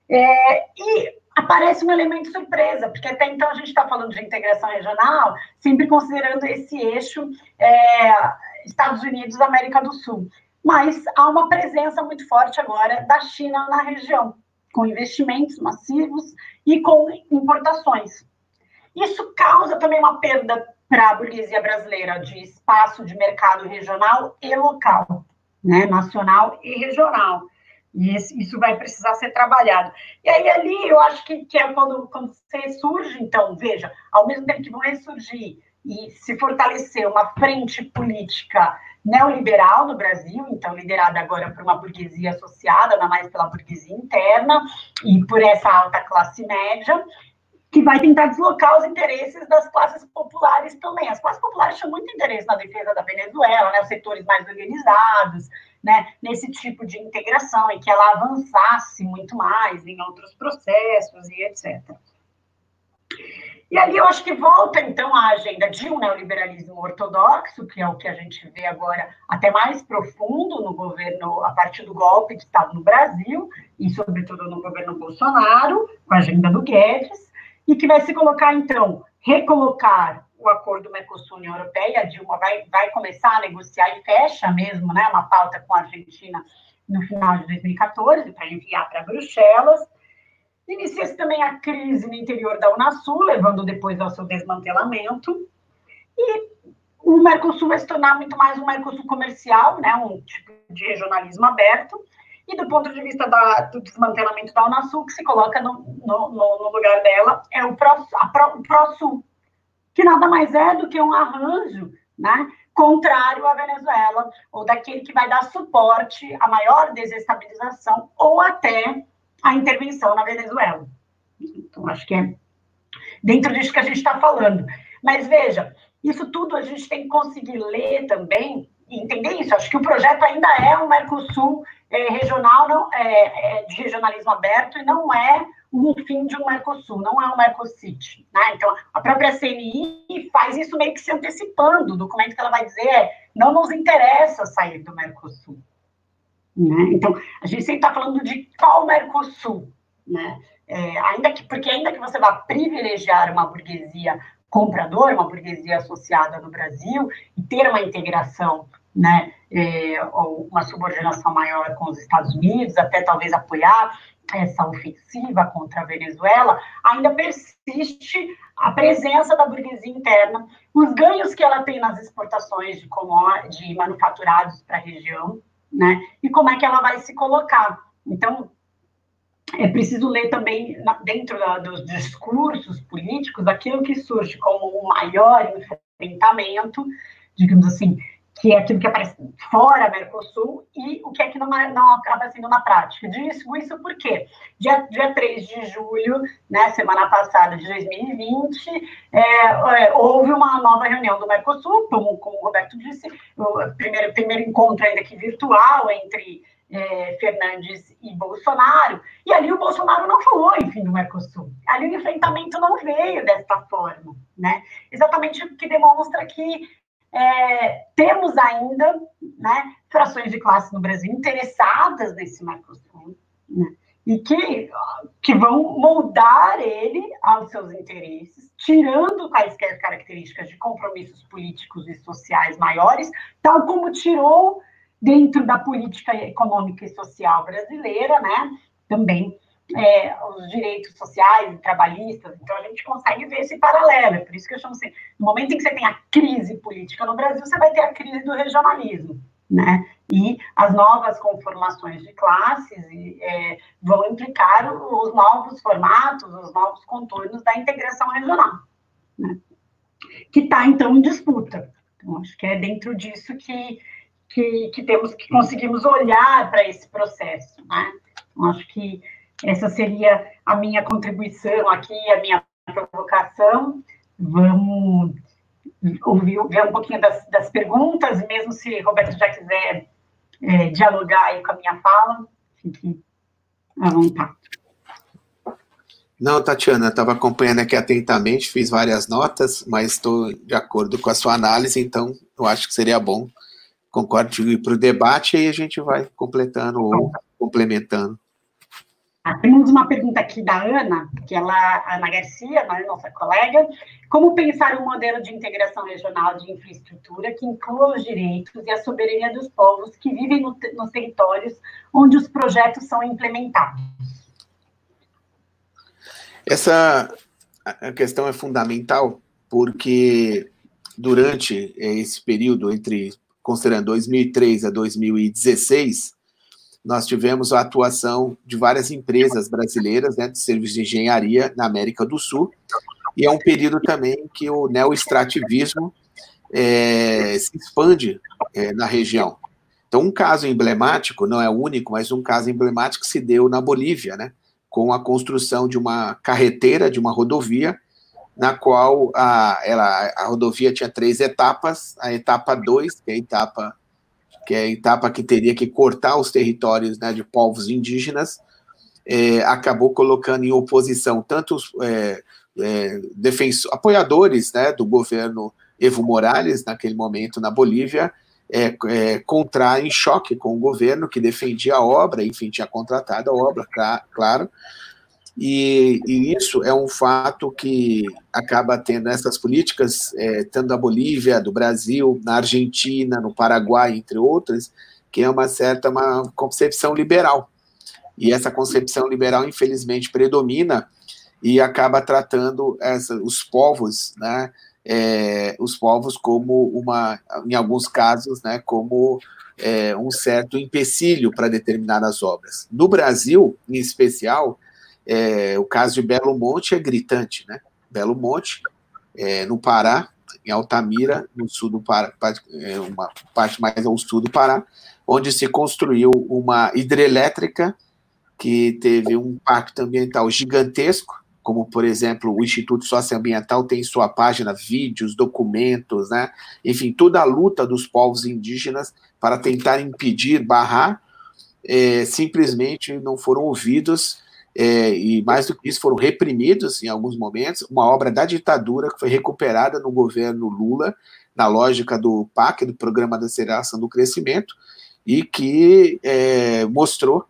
É, e aparece um elemento surpresa, porque até então a gente está falando de integração regional, sempre considerando esse eixo é, Estados Unidos, América do Sul mas há uma presença muito forte agora da China na região, com investimentos massivos e com importações. Isso causa também uma perda para a burguesia brasileira de espaço de mercado regional e local, né, nacional e regional. E isso vai precisar ser trabalhado. E aí, ali, eu acho que, que é quando, quando você surge, então, veja, ao mesmo tempo que vão ressurgir e se fortalecer uma frente política neoliberal no Brasil, então liderada agora por uma burguesia associada, ainda mais pela burguesia interna e por essa alta classe média, que vai tentar deslocar os interesses das classes populares também. As classes populares tinham muito interesse na defesa da Venezuela, né, os setores mais organizados, né, nesse tipo de integração e que ela avançasse muito mais em outros processos e etc. E ali eu acho que volta, então, a agenda de um neoliberalismo ortodoxo, que é o que a gente vê agora até mais profundo no governo, a partir do golpe de Estado no Brasil, e sobretudo no governo Bolsonaro, com a agenda do Guedes, e que vai se colocar, então, recolocar o acordo Mercosul-União Europeia, a Dilma vai, vai começar a negociar e fecha mesmo, né, uma pauta com a Argentina no final de 2014, para enviar para Bruxelas, Inicia-se também a crise no interior da Unasul, levando depois ao seu desmantelamento. E o Mercosul vai se tornar muito mais um Mercosul comercial, né, um tipo de regionalismo aberto. E do ponto de vista da, do desmantelamento da Unasul, que se coloca no, no, no lugar dela é o Pró-Sul, que nada mais é do que um arranjo né, contrário à Venezuela, ou daquele que vai dar suporte à maior desestabilização, ou até a intervenção na Venezuela. Então, acho que é dentro disso que a gente está falando. Mas veja, isso tudo a gente tem que conseguir ler também e entender isso. Acho que o projeto ainda é um Mercosul é, regional, não, é, é, de regionalismo aberto, e não é um fim de um Mercosul, não é um Mercosite. Né? Então, a própria CNI faz isso meio que se antecipando. O documento que ela vai dizer é: não nos interessa sair do Mercosul. Né? Então, a gente sempre está falando de qual Mercosul, né? É, ainda que, porque ainda que você vá privilegiar uma burguesia compradora, uma burguesia associada no Brasil, e ter uma integração, né, é, ou uma subordinação maior com os Estados Unidos, até talvez apoiar essa ofensiva contra a Venezuela, ainda persiste a presença da burguesia interna, os ganhos que ela tem nas exportações de, de manufaturados para a região, né? E como é que ela vai se colocar. Então, é preciso ler também, dentro da, dos discursos políticos, aquilo que surge como o maior enfrentamento, digamos assim, que é aquilo que aparece fora Mercosul, e o que é que não, não acaba sendo na prática. Disso, isso por quê? Dia, dia 3 de julho, né, semana passada de 2020, é, é, houve uma nova reunião do Mercosul, como, como o Roberto disse, o primeiro, primeiro encontro ainda que virtual entre é, Fernandes e Bolsonaro, e ali o Bolsonaro não falou, enfim, do Mercosul. Ali o enfrentamento não veio desta forma, né? Exatamente o que demonstra que é, temos ainda né, frações de classe no Brasil interessadas nesse Mercosul, né? e que, que vão moldar ele aos seus interesses, tirando quaisquer características de compromissos políticos e sociais maiores, tal como tirou dentro da política econômica e social brasileira, né, também é, os direitos sociais trabalhistas, então a gente consegue ver esse paralelo, é por isso que eu chamo assim, no momento em que você tem a crise política no Brasil, você vai ter a crise do regionalismo, né, e as novas conformações de classes e, é, vão implicar os novos formatos, os novos contornos da integração regional, né, que está, então, em disputa. Então, acho que é dentro disso que que, que temos que conseguimos olhar para esse processo. Né? Então, acho que essa seria a minha contribuição aqui, a minha provocação. Vamos ouvir, ver um pouquinho das, das perguntas, mesmo se Roberto já quiser é, dialogar aí com a minha fala, fique à vontade. Não, Tatiana, estava acompanhando aqui atentamente, fiz várias notas, mas estou de acordo com a sua análise, então eu acho que seria bom concordo ir para o debate e a gente vai completando ou complementando. Ah, temos uma pergunta aqui da Ana, que ela, Ana Garcia, né, nossa colega. Como pensar um modelo de integração regional de infraestrutura que inclua os direitos e a soberania dos povos que vivem no, nos territórios onde os projetos são implementados? Essa a questão é fundamental porque durante esse período entre considerando 2003 a 2016, nós tivemos a atuação de várias empresas brasileiras né, de serviços de engenharia na América do Sul, e é um período também que o neoextrativismo é, se expande é, na região. Então, um caso emblemático, não é o único, mas um caso emblemático se deu na Bolívia, né, com a construção de uma carreteira, de uma rodovia, na qual a, ela, a rodovia tinha três etapas. A etapa 2, que é a etapa que é a etapa que teria que cortar os territórios né, de povos indígenas, é, acabou colocando em oposição tanto os é, é, apoiadores né, do governo Evo Morales, naquele momento na Bolívia, é, é, contra em choque com o governo que defendia a obra, enfim, tinha contratado a obra, claro, e, e, isso é um fato que acaba tendo essas políticas, é, tanto da Bolívia, do Brasil, na Argentina, no Paraguai, entre outras, que é uma certa uma concepção liberal. E essa concepção liberal, infelizmente, predomina e acaba tratando essa, os povos, né, é, os povos como uma, em alguns casos, né, como é, um certo empecilho para determinadas obras. No Brasil, em especial, é, o caso de Belo Monte é gritante, né? Belo Monte, é, no Pará, em Altamira, no sul do Pará, é uma parte mais ao sul do Pará, onde se construiu uma hidrelétrica que teve um impacto ambiental gigantesco, como, por exemplo, o Instituto Socioambiental tem em sua página vídeos, documentos, né? enfim, toda a luta dos povos indígenas para tentar impedir, barrar, é, simplesmente não foram ouvidos é, e mais do que isso, foram reprimidos em alguns momentos, uma obra da ditadura que foi recuperada no governo Lula, na lógica do PAC, do Programa de Aceleração do Crescimento, e que é, mostrou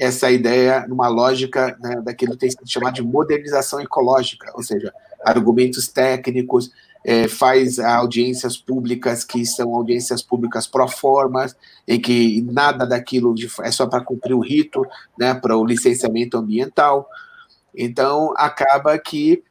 essa ideia numa lógica né, daquilo que tem sido chamado de modernização ecológica, ou seja, argumentos técnicos, é, faz audiências públicas que são audiências públicas pro formas, em que nada daquilo é só para cumprir o rito, né, para o licenciamento ambiental. Então, acaba que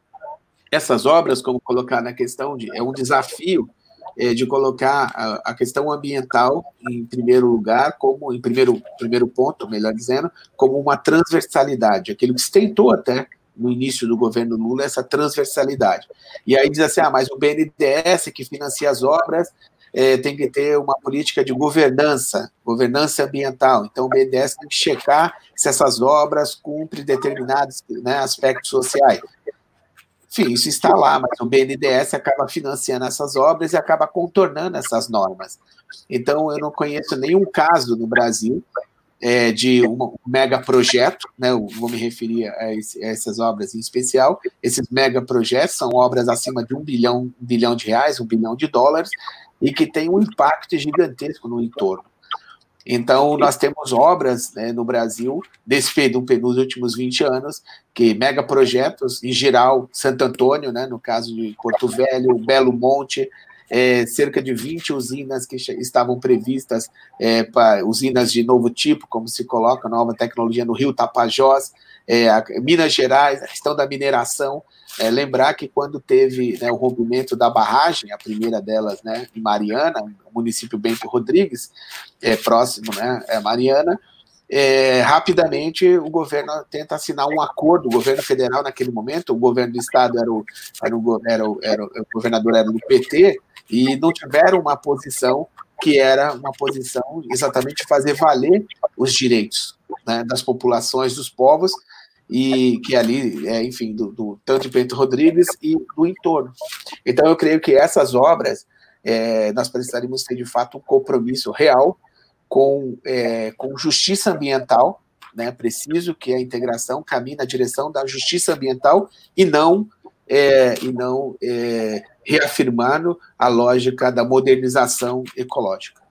essas obras, como colocar na questão de, é um desafio é, de colocar a, a, questão ambiental em primeiro lugar, como em primeiro, primeiro ponto, melhor dizendo, como uma transversalidade, aquilo que se tentou até no início do governo Lula, essa transversalidade. E aí diz assim, ah, mas o BNDES que financia as obras é, tem que ter uma política de governança, governança ambiental. Então, o BNDES tem que checar se essas obras cumprem determinados né, aspectos sociais. Enfim, isso está lá, mas o BNDES acaba financiando essas obras e acaba contornando essas normas. Então, eu não conheço nenhum caso no Brasil é, de um mega projeto, né, eu vou me referir a, esse, a, essas obras em especial. Esses mega projetos são obras acima de um bilhão, um bilhão de reais, um bilhão de dólares, e que têm um impacto gigantesco no entorno. Então, nós temos obras né, no Brasil, desse período, nos últimos 20 anos, que mega projetos, em geral, Santo Antônio, né, no caso de Porto Velho, Belo Monte, é, cerca de 20 usinas que estavam previstas, é, para usinas de novo tipo, como se coloca, nova tecnologia no Rio Tapajós, é, Minas Gerais, a questão da mineração. É, lembrar que quando teve né, o rompimento da barragem, a primeira delas né, em Mariana, município Bento Rodrigues, é, próximo né, a Mariana, é, rapidamente o governo tenta assinar um acordo, o governo federal naquele momento, o governo do estado era o, era o, era o, era o, o governador era do PT, e não tiveram uma posição que era uma posição exatamente fazer valer os direitos né, das populações, dos povos, e que ali, é, enfim, do, do, tanto de Bento Rodrigues e do entorno. Então, eu creio que essas obras, é, nós precisaríamos ter, de fato, um compromisso real com, é, com justiça ambiental, né, preciso que a integração caminhe na direção da justiça ambiental e não, é, e não é, reafirmando a lógica da modernização ecológica.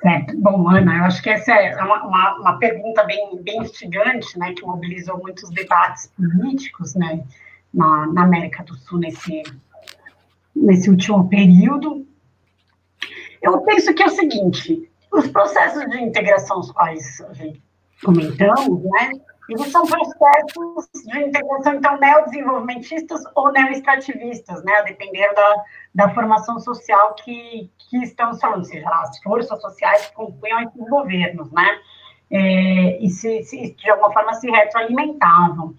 Certo. Bom, Ana, eu acho que essa é uma, uma, uma, pergunta bem, bem instigante, né, que mobilizou muitos debates políticos, né, na, na América do Sul nesse, nesse último período. Eu penso que é o seguinte, os processos de integração os quais comentamos, né, eles são processos de integração, então, neodesenvolvimentistas ou neoextrativistas, né, a depender da, da formação social que, que estamos falando, seja as forças sociais que compunham esses governos, né, é, e se, se, de alguma forma se retroalimentavam.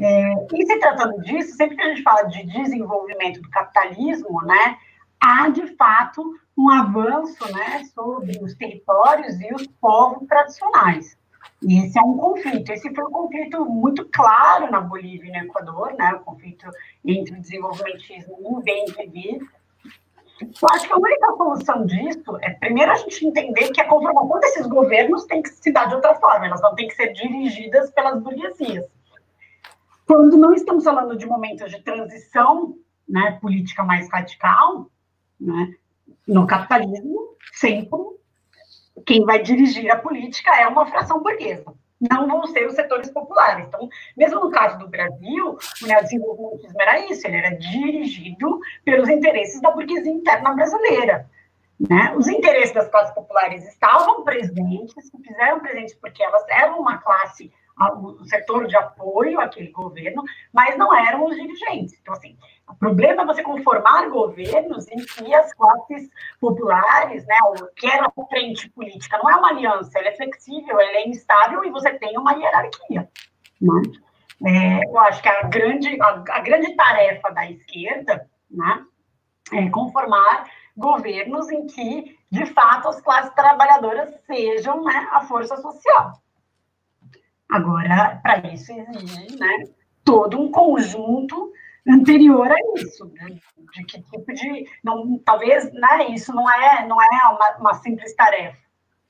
É, e se tratando disso, sempre que a gente fala de desenvolvimento do capitalismo, né, há, de fato, um avanço, né, sobre os territórios e os povos tradicionais. E esse é um conflito. Esse foi um conflito muito claro na Bolívia e no Equador, né? O conflito entre o desenvolvimentismo e o bem viver. Eu acho que a única solução disso é, primeiro, a gente entender que a conformação desses governos tem que se dar de outra forma, elas não têm que ser dirigidas pelas burguesias. Quando não estamos falando de momentos de transição né, política mais radical, né, no capitalismo, sempre quem vai dirigir a política é uma fração burguesa, não vão ser os setores populares. Então, mesmo no caso do Brasil, o neodesenvolvimentismo era isso, ele era dirigido pelos interesses da burguesia interna brasileira. Né? Os interesses das classes populares estavam presentes, se fizeram presentes porque elas eram uma classe o setor de apoio àquele governo, mas não eram os dirigentes. Então, assim, o problema é você conformar governos em que as classes populares, né, que era a frente política, não é uma aliança, ela é flexível, ela é instável e você tem uma hierarquia. Né? É, eu acho que a grande, a, a grande tarefa da esquerda né, é conformar governos em que, de fato, as classes trabalhadoras sejam né, a força social. Agora, para isso exige né, todo um conjunto anterior a isso, né, de que tipo de, não, talvez, né, isso não é, não é uma, uma simples tarefa,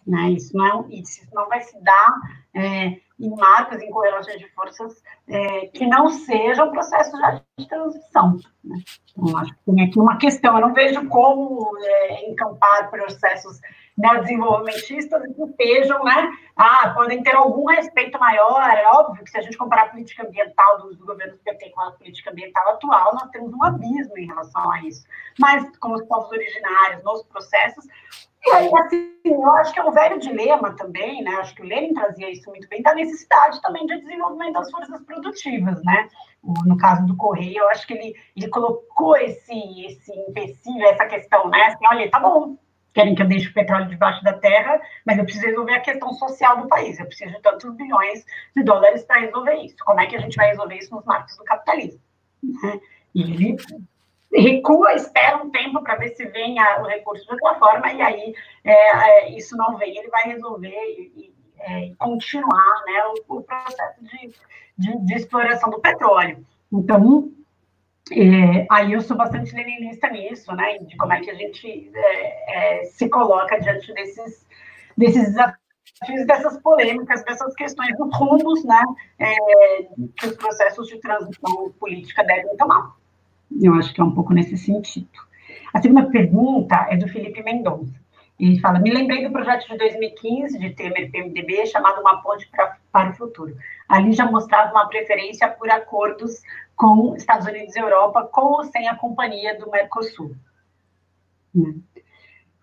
né, isso não, é, isso não vai se dar é, em marcos, em correlações de forças é, que não sejam processos de transição. Né? Então, acho que tem aqui uma questão, eu não vejo como é, encampar processos neodesenvolvimentistas que estejam, né, ah, podem ter algum respeito maior, é óbvio que se a gente comparar a política ambiental dos do governos PT com a política ambiental atual, nós temos um abismo em relação a isso. Mas com os povos originários, nos processos, E aí, assim, eu acho que é um velho dilema também, né? Acho que o Lenin trazia isso muito bem, da necessidade também de desenvolvimento das forças produtivas, né? No caso do Correio, eu acho que ele, ele colocou esse, esse empecilho, essa questão, né? Assim, olha, tá bom, querem que eu deixe o petróleo debaixo da terra, mas eu preciso resolver a questão social do país. Eu preciso de tantos bilhões de dólares para resolver isso. Como é que a gente vai resolver isso nos marcos do capitalismo? Né? E ele recua, espera um tempo para ver se vem a, o recurso de outra forma, e aí é, é, isso não vem, ele vai resolver e, é, continuar né, o, o processo de, de, de, exploração do petróleo. Então, é, aí eu sou bastante leninista nisso, né, de como é que a gente é, é, se coloca diante desses, desses desafios, dessas polêmicas, dessas questões dos rumos né, que os processos de transição política devem tomar. Eu acho que é um pouco nesse sentido. A segunda pergunta é do Felipe Mendonça. Ele fala: Me lembrei do projeto de 2015 de Temer PMDB, chamado Uma Ponte pra, para o Futuro. Ali já mostrava uma preferência por acordos com Estados Unidos e Europa, com ou sem a companhia do Mercosul. Né?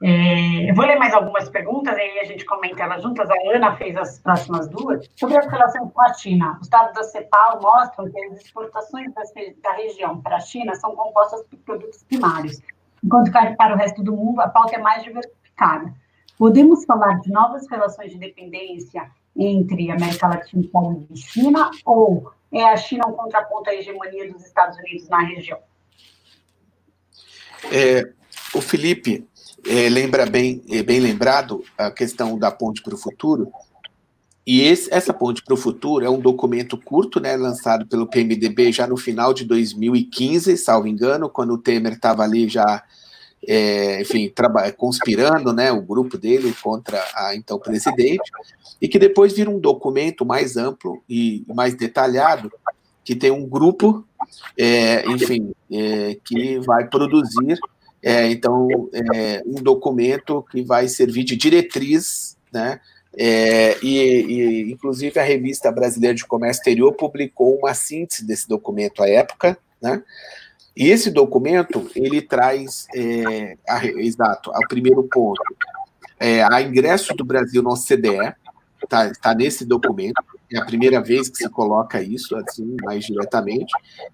É, eu vou ler mais algumas perguntas, aí a gente comenta elas juntas. A Ana fez as próximas duas. Sobre as relações com a China, os dados da CEPAL mostram que as exportações da região para a China são compostas por produtos primários, enquanto que para o resto do mundo a pauta é mais diversificada. Podemos falar de novas relações de dependência entre América Latina e China, ou é a China um contraponto à hegemonia dos Estados Unidos na região? É, o Felipe é, lembra bem, é bem lembrado a questão da ponte para o futuro. E esse, essa ponte para o futuro é um documento curto, né, lançado pelo PMDB já no final de 2015, salvo engano, quando o Temer estava ali já, é, enfim, conspirando, né, o grupo dele contra a então presidente, e que depois vira um documento mais amplo e mais detalhado, que tem um grupo, é, enfim, é, que vai produzir é, então, é um documento que vai servir de diretriz, né? É, e, e, inclusive, a revista brasileira de comércio exterior publicou uma síntese desse documento à época, né? E esse documento ele traz, é, a, exato, ao primeiro ponto, é, a ingresso do Brasil no OCDE, está tá nesse documento, é a primeira vez que se coloca isso assim mais diretamente,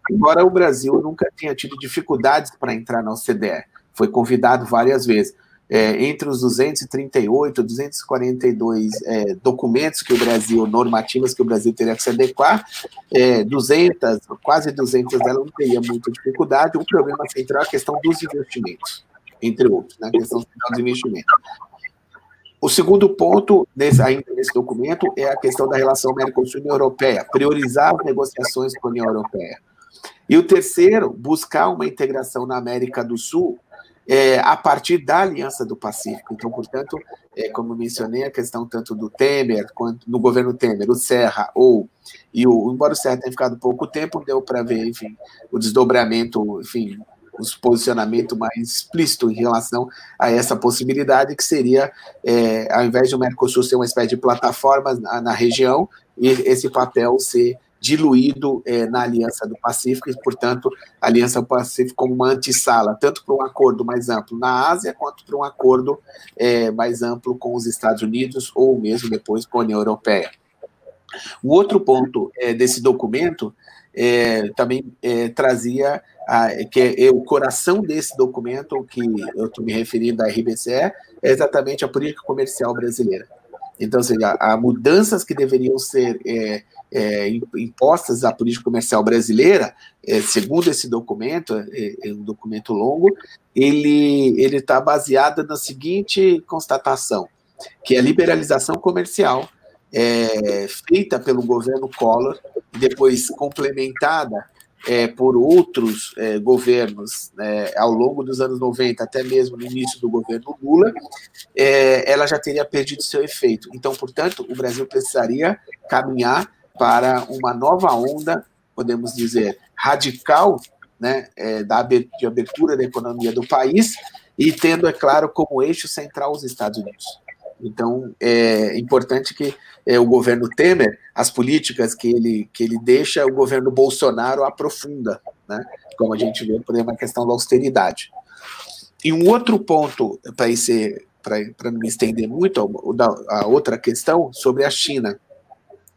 embora o Brasil nunca tenha tido dificuldades para entrar na OCDE foi convidado várias vezes. É, entre os 238, 242 é, documentos que o Brasil, normativas que o Brasil teria que se adequar, é, 200, quase 200 delas não teria muita dificuldade. O problema central é a questão dos investimentos, entre outros, né, questão dos investimentos. O segundo ponto, nesse, ainda nesse documento, é a questão da relação Mercosul-União Europeia, priorizar as negociações com a União Europeia. E o terceiro, buscar uma integração na América do Sul é, a partir da Aliança do Pacífico. Então, portanto, é, como mencionei, a questão tanto do Temer, quanto no governo Temer, o Serra, ou, e o, embora o Serra tenha ficado pouco tempo, deu para ver, enfim, o desdobramento, enfim, os posicionamento mais explícito em relação a essa possibilidade, que seria, é, ao invés de o Mercosul ser uma espécie de plataforma na, na região, e esse papel ser diluído é, na Aliança do Pacífico e, portanto, a Aliança do Pacífico como uma antessala, tanto para um acordo mais amplo na Ásia, quanto para um acordo é, mais amplo com os Estados Unidos ou mesmo depois com a União Europeia. O outro ponto é, desse documento também trazia a, que é, é, o coração desse documento que eu estou me referindo à RBCE é exatamente a política comercial brasileira. Então, ou seja, há mudanças que deveriam ser é, é, impostas à política comercial brasileira, é, segundo esse documento, é, é um documento longo, ele está baseado na seguinte constatação, que a liberalização comercial é, feita pelo governo Collor, depois complementada é, por outros é, governos né, ao longo dos anos 90, até mesmo no início do governo Lula, é, ela já teria perdido seu efeito. Então, portanto, o Brasil precisaria caminhar para uma nova onda, podemos dizer, radical, né, é, da, de abertura da economia do país, e tendo, é claro, como eixo central os Estados Unidos. Então, é importante que é, o governo Temer, as políticas que ele, que ele deixa, o governo Bolsonaro aprofunda, né? como a gente vê, por exemplo, a questão da austeridade. E um outro ponto, para não me estender muito, a outra questão sobre a China.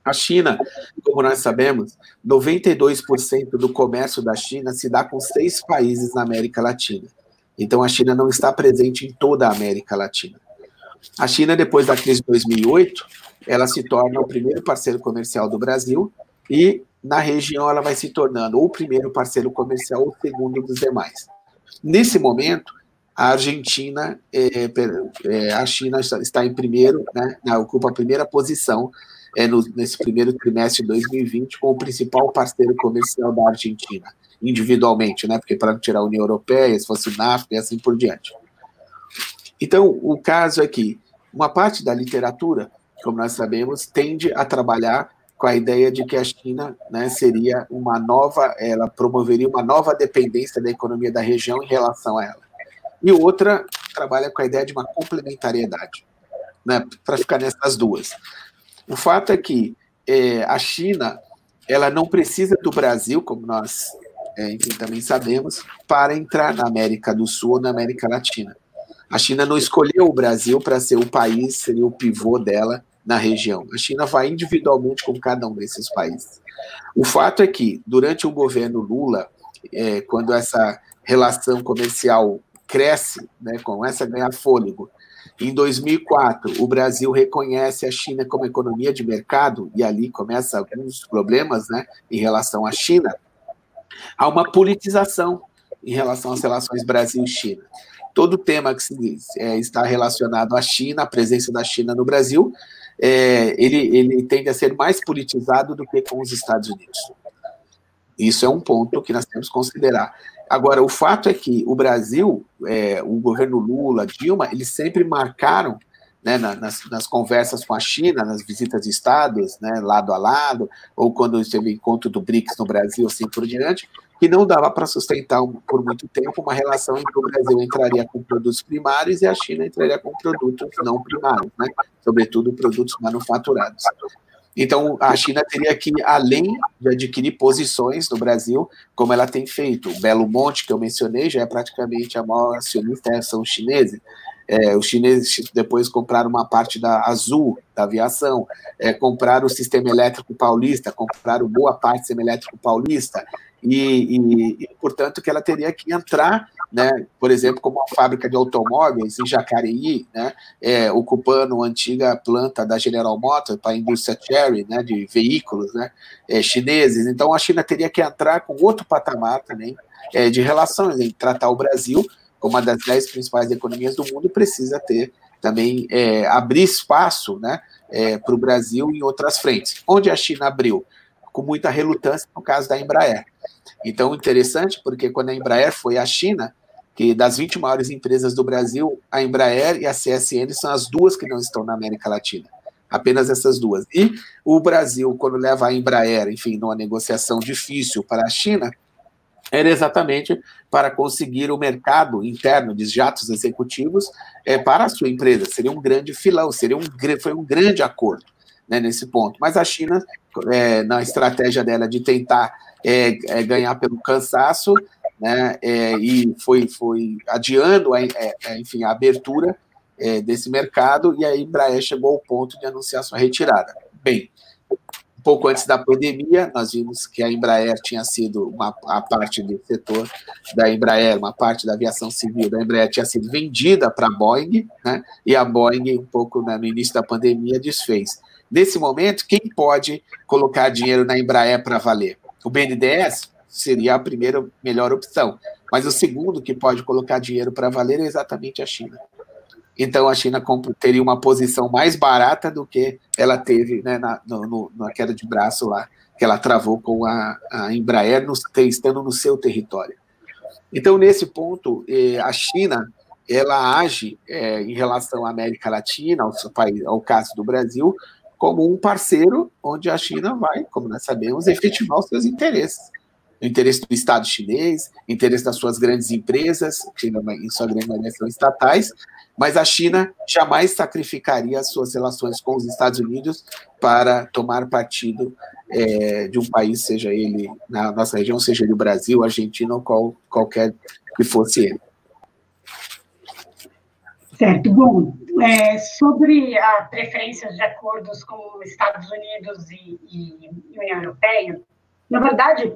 A China, como nós sabemos, 92% do comércio da China se dá com seis países na América Latina. Então, a China não está presente em toda a América Latina. A China, depois da crise de 2008, ela se torna o primeiro parceiro comercial do Brasil e, na região, ela vai se tornando ou o primeiro parceiro comercial ou o segundo dos demais. Nesse momento, a Argentina, é, é, a China está em primeiro, né, ocupa a primeira posição é, no, nesse primeiro trimestre de 2020 com o principal parceiro comercial da Argentina, individualmente, né? Porque para tirar a União Europeia, se fosse NAFTA e assim por diante. Então, o caso é que uma parte da literatura, como nós sabemos, tende a trabalhar com a ideia de que a China né, seria uma nova, ela promoveria uma nova dependência da economia da região em relação a ela. E outra trabalha com a ideia de uma complementariedade, né, para ficar nessas duas. O fato é que é, a China ela não precisa do Brasil, como nós é, enfim, também sabemos, para entrar na América do Sul ou na América Latina. A China não escolheu o Brasil para ser o país, seria o pivô dela na região. A China vai individualmente com cada um desses países. O fato é que, durante o governo Lula, é, quando essa relação comercial cresce, né, começa a ganhar fôlego, em 2004, o Brasil reconhece a China como economia de mercado, e ali começa alguns problemas né, em relação à China. Há uma politização em relação às relações Brasil-China. Todo tema que é, está relacionado à China, a presença da China no Brasil, é, ele, ele tende a ser mais politizado do que com os Estados Unidos. Isso é um ponto que nós temos que considerar. Agora, o fato é que o Brasil, é, o governo Lula, Dilma, eles sempre marcaram né, nas, nas, conversas com a China, nas visitas de estados, né, lado a lado, ou quando teve encontro do BRICS no Brasil, assim por diante, que não dava para sustentar por muito tempo uma relação em que o Brasil entraria com produtos primários e a China entraria com produtos não primários, né, sobretudo produtos manufaturados. Então, a China teria que, além de adquirir posições no Brasil, como ela tem feito, o Belo Monte, que eu mencionei, já é praticamente a maior acionista, são os chineses. É, os chineses depois compraram uma parte da Azul, da aviação, é, compraram o sistema elétrico paulista, compraram boa parte do sistema elétrico paulista, e, e, e portanto, que ela teria que entrar né, por exemplo, como uma fábrica de automóveis em Jacareí, né, é, ocupando a antiga planta da General Motors para a indústria Cherry, né, de veículos né, é, chineses. Então, a China teria que entrar com outro patamar também é, de relações, em tratar o Brasil como uma das dez principais economias do mundo, precisa ter também é, abrir espaço né, é, para o Brasil em outras frentes. Onde a China abriu? Com muita relutância no caso da Embraer. Então, interessante, porque quando a Embraer foi à China, que das 20 maiores empresas do Brasil, a Embraer e a CSN são as duas que não estão na América Latina. Apenas essas duas. E o Brasil, quando leva a Embraer, enfim, numa negociação difícil para a China, era exatamente para conseguir o mercado interno de jatos executivos é, para a sua empresa. Seria um grande filão, seria um, foi um grande acordo né, nesse ponto. Mas a China, é, na estratégia dela de tentar é, é, ganhar pelo cansaço, né, é, e foi, foi adiando, a, é, enfim, a abertura desse mercado, e a Embraer chegou ao ponto de anunciar sua retirada. Bem, um pouco antes da pandemia, nós vimos que a Embraer tinha sido uma a parte do setor da Embraer, uma parte da aviação civil da Embraer tinha sido vendida para a Boeing, né, e a Boeing, um pouco né, no início da pandemia, desfez. Nesse momento, quem pode colocar dinheiro na Embraer para valer? O BNDES seria a primeira melhor opção. Mas o segundo que pode colocar dinheiro para valer é exatamente a China. Então a China teria uma posição mais barata do que ela teve né, na, no, na queda de braço lá, que ela travou com a, a Embraer no, estando no seu território. Então, nesse ponto, eh, a China ela age eh, em relação à América Latina, ao, ao caso do Brasil, como um parceiro onde a China vai, como nós sabemos, efetivar os seus interesses. O interesse do Estado chinês, o interesse das suas grandes empresas, que em sua grande maioria são estatais, mas a China jamais sacrificaria as suas relações com os Estados Unidos para tomar partido é, de um país, seja ele na nossa região, seja ele o Brasil, Argentina ou qual, qualquer que fosse ele. Certo. Bom, é, sobre a preferência de acordos com Estados Unidos e, e, União Europeia, na verdade,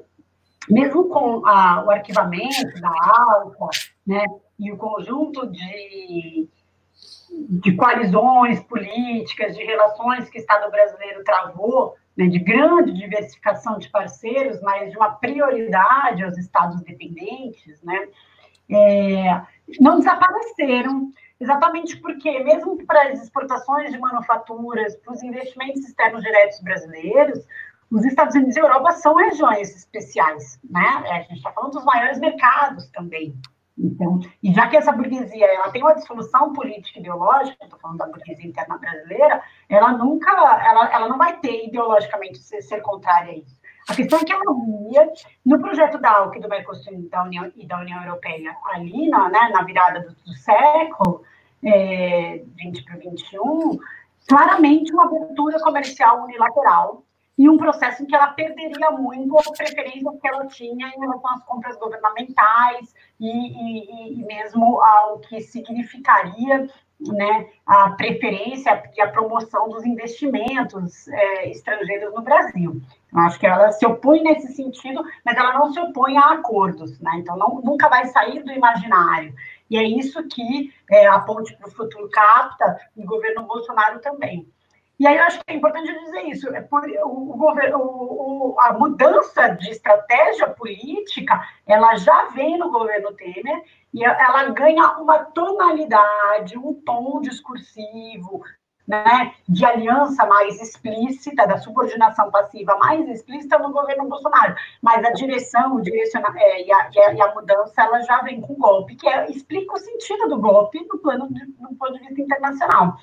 mesmo com a, o arquivamento da ALCA, né, e o conjunto de, de coalizões políticas, de relações que o Estado brasileiro travou, né, de grande diversificação de parceiros, mas de uma prioridade aos Estados dependentes, né, é, não desapareceram, exatamente porque, mesmo para as exportações de manufaturas, para os investimentos externos diretos brasileiros, os Estados Unidos e a Europa são regiões especiais, né? A gente está falando dos maiores mercados também. Então, e já que essa burguesia ela tem uma dissolução política e ideológica, estou falando da burguesia interna brasileira, ela nunca, ela, ela não vai ter ideologicamente ser, ser contrária a isso. A questão é que ela via, no projeto da ALC do Mercosul da União, e da União Europeia, ali na, né, na virada do, do século, é, 20 para 21, claramente uma abertura comercial unilateral e um processo em que ela perderia muito a preferência que ela tinha em relação às compras governamentais e, e, e mesmo ao que significaria né, a preferência e a promoção dos investimentos é, estrangeiros no Brasil. Eu acho que ela se opõe nesse sentido, mas ela não se opõe a acordos, né? então não, nunca vai sair do imaginário. E é isso que é, a ponte para o futuro capta o governo Bolsonaro também. E aí eu acho que é importante dizer isso. É por, o, governo, o, a mudança de estratégia política, ela já vem no governo Temer e ela ganha uma tonalidade, um tom discursivo, né, de aliança mais explícita, da subordinação passiva mais explícita no governo Bolsonaro. Mas a direção, o direciona, é, e, a, e, a, mudança, ela já vem com o golpe, que é, explica o sentido do golpe no plano de, no ponto de vista internacional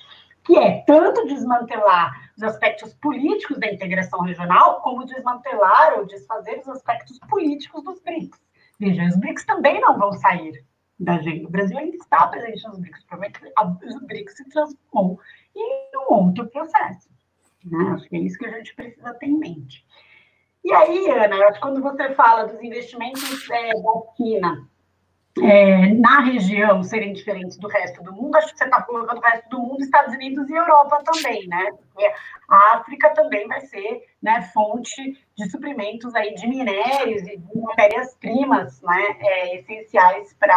que é tanto desmantelar os aspectos políticos da integração regional, como desmantelar ou desfazer os aspectos políticos dos BRICS. Veja, os BRICS também não vão sair da agenda. O Brasil ainda está presente nos BRICS, provavelmente os BRICS se transformou em um outro processo. Né? Acho que é isso que a gente precisa ter em mente. E aí, Ana, quando você fala dos investimentos é, da China é, na região serem diferentes do resto do mundo, acho que você está colocando o resto do mundo, Estados Unidos e Europa também, né? Porque a África também vai ser né, fonte de suprimentos aí de minérios e de matérias-primas né, é, essenciais para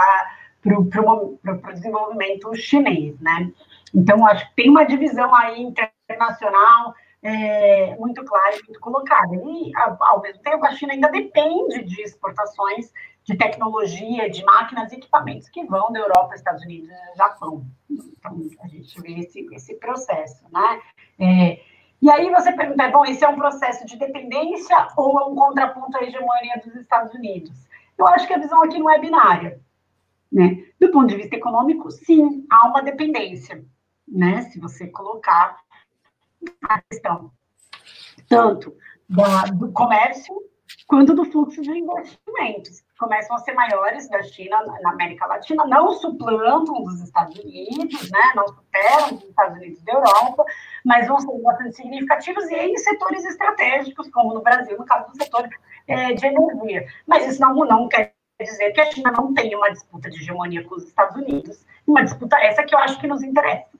o desenvolvimento chinês, né? Então, acho que tem uma divisão aí internacional é, muito clara e muito colocada. E, ao mesmo tempo, a China ainda depende de exportações de tecnologia, de máquinas e equipamentos que vão da Europa, Estados Unidos e Japão. Então, a gente vê esse, esse processo, né? É, e aí você pergunta, bom, esse é um processo de dependência ou é um contraponto à hegemonia dos Estados Unidos? Eu acho que a visão aqui não é binária. Né? Do ponto de vista econômico, sim, há uma dependência, né? Se você colocar a questão tanto da, do comércio quanto do fluxo de investimentos começam a ser maiores da China na América Latina, não suplantam dos Estados Unidos, né, não superam dos Estados Unidos da Europa, mas vão ser bastante significativos e em setores estratégicos, como no Brasil, no caso do setor é, de energia. Mas isso não, não quer dizer que a China não tem uma disputa de hegemonia com os Estados Unidos, uma disputa essa que eu acho que nos interessa.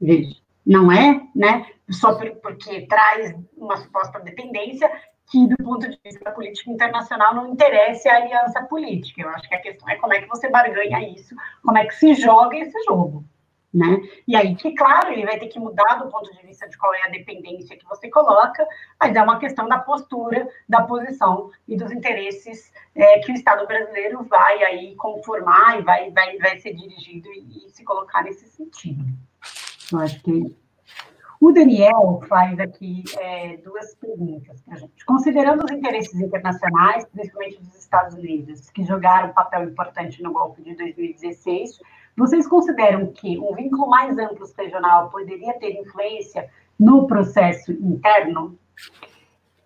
Veja, não é, né, só porque traz uma suposta dependência, que, do ponto de vista da política internacional, não interessa a aliança política. Eu acho que a questão é como é que você barganha isso, como é que se joga esse jogo. Né? E aí, que claro, ele vai ter que mudar do ponto de vista de qual é a dependência que você coloca, mas é uma questão da postura, da posição e dos interesses é, que o Estado brasileiro vai aí conformar e vai, vai, vai ser dirigido e, e se colocar nesse sentido. Eu acho que o Daniel faz aqui é, duas perguntas para a gente. Considerando os interesses internacionais, principalmente dos Estados Unidos, que jogaram um papel importante no golpe de 2016, vocês consideram que um vínculo mais amplo regional poderia ter influência no processo interno?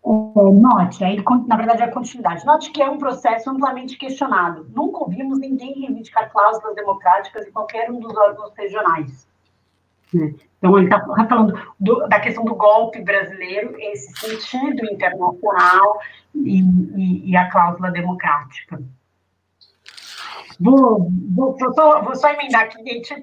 É, note, aí, na verdade, é a continuidade. Note que é um processo amplamente questionado. Nunca ouvimos ninguém reivindicar cláusulas democráticas em qualquer um dos órgãos regionais. Né? Então, ele está falando do, da questão do golpe brasileiro, esse sentido internacional e, e, e a cláusula democrática. Vou, vou, vou, só, vou só emendar aqui e te.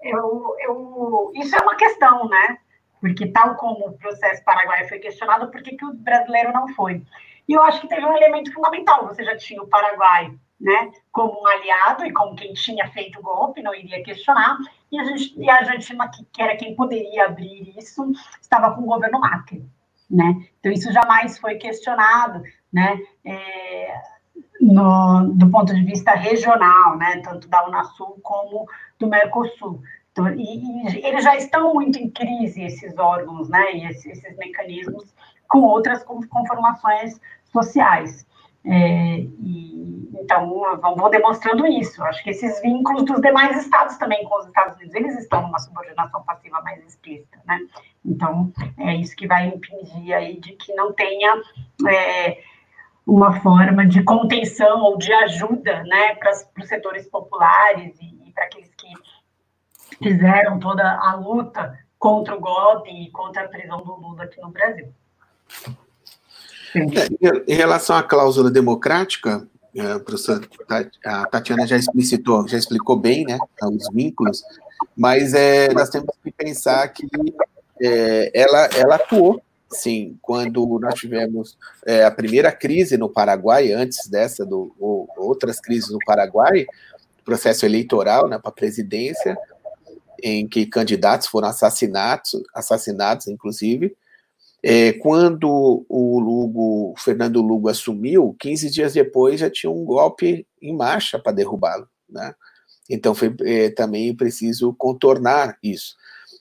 Eu, eu, isso é uma questão, né? Porque, tal como o processo paraguaio foi questionado, por que, que o brasileiro não foi? E eu acho que teve um elemento fundamental. Você já tinha o Paraguai né, como um aliado e como quem tinha feito o golpe, não iria questionar, e a, gente, e a Argentina, que, era quem poderia abrir isso, estava com o governo Macri. Né? Então, isso jamais foi questionado, né? É, no, do ponto de vista regional, né? Tanto da Unasul como do Mercosul. Então, e, e, eles já estão muito em crise, esses órgãos, né? E esses, esses mecanismos, com outras conformações sociais. É, e, então, vão demonstrando isso. Acho que esses vínculos dos demais estados também com os Estados Unidos, eles estão numa subordinação passiva mais explícita, né? Então, é isso que vai impedir aí de que não tenha é, uma forma de contenção ou de ajuda, né, para os setores populares e, e para aqueles que fizeram toda a luta contra o golpe e contra a prisão do Lula aqui no Brasil. É, em relação à cláusula democrática, é, a professora a Tatiana já explicitou, já explicou bem, né, os vínculos, mas é, nós temos que pensar que é, ela, ela atuou, sim, quando nós tivemos é, a primeira crise no Paraguai, antes dessa, do, ou, outras crises no Paraguai, processo eleitoral né, para a presidência, em que candidatos foram assassinados, assassinados, inclusive, é, quando o Lugo, Fernando Lugo assumiu, 15 dias depois já tinha um golpe em marcha para derrubá-lo, né? Então foi é, também preciso contornar isso.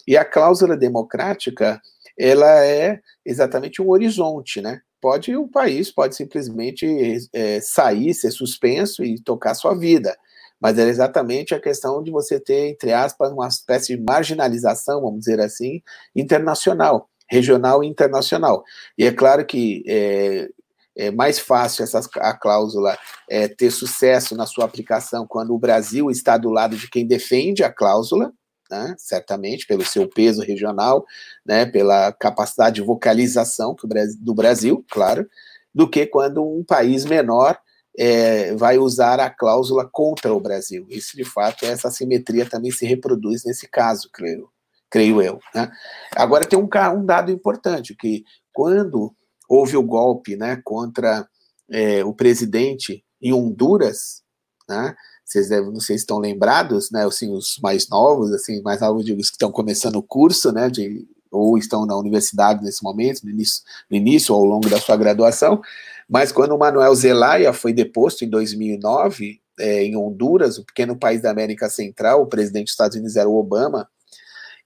E a cláusula democrática, ela é exatamente um horizonte, né? Pode o país pode simplesmente é, sair, ser suspenso e tocar sua vida, mas é exatamente a questão de você ter, entre aspas, uma espécie de marginalização, vamos dizer assim, internacional regional e internacional. E é claro que é, é mais fácil essa, a cláusula é, ter sucesso na sua aplicação quando o Brasil está do lado de quem defende a cláusula, né, certamente, pelo seu peso regional, né, pela capacidade de vocalização do Brasil, claro, do que quando um país menor é, vai usar a cláusula contra o Brasil. Isso, de fato, essa simetria também se reproduz nesse caso, creio creio eu. Né? Agora tem um, um, dado importante, que quando houve o golpe né, contra é, o presidente em Honduras, né, vocês devem, se estão lembrados, né, assim, os mais novos, assim, mais novos digo, os que estão começando o curso, né, de, ou estão na universidade nesse momento, no início, no início ou ao longo da sua graduação, mas quando o Manuel Zelaya foi deposto em 2009, é, em Honduras, o pequeno país da América Central, o presidente dos Estados Unidos era o Obama,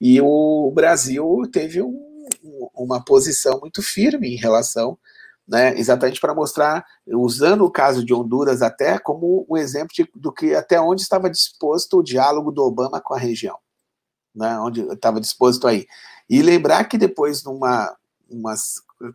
e o Brasil teve um, uma posição muito firme em relação, né, exatamente para mostrar, usando o caso de Honduras até como um exemplo de, do que até onde estava disposto o diálogo do Obama com a região, né, onde estava disposto aí. E lembrar que depois, numa uma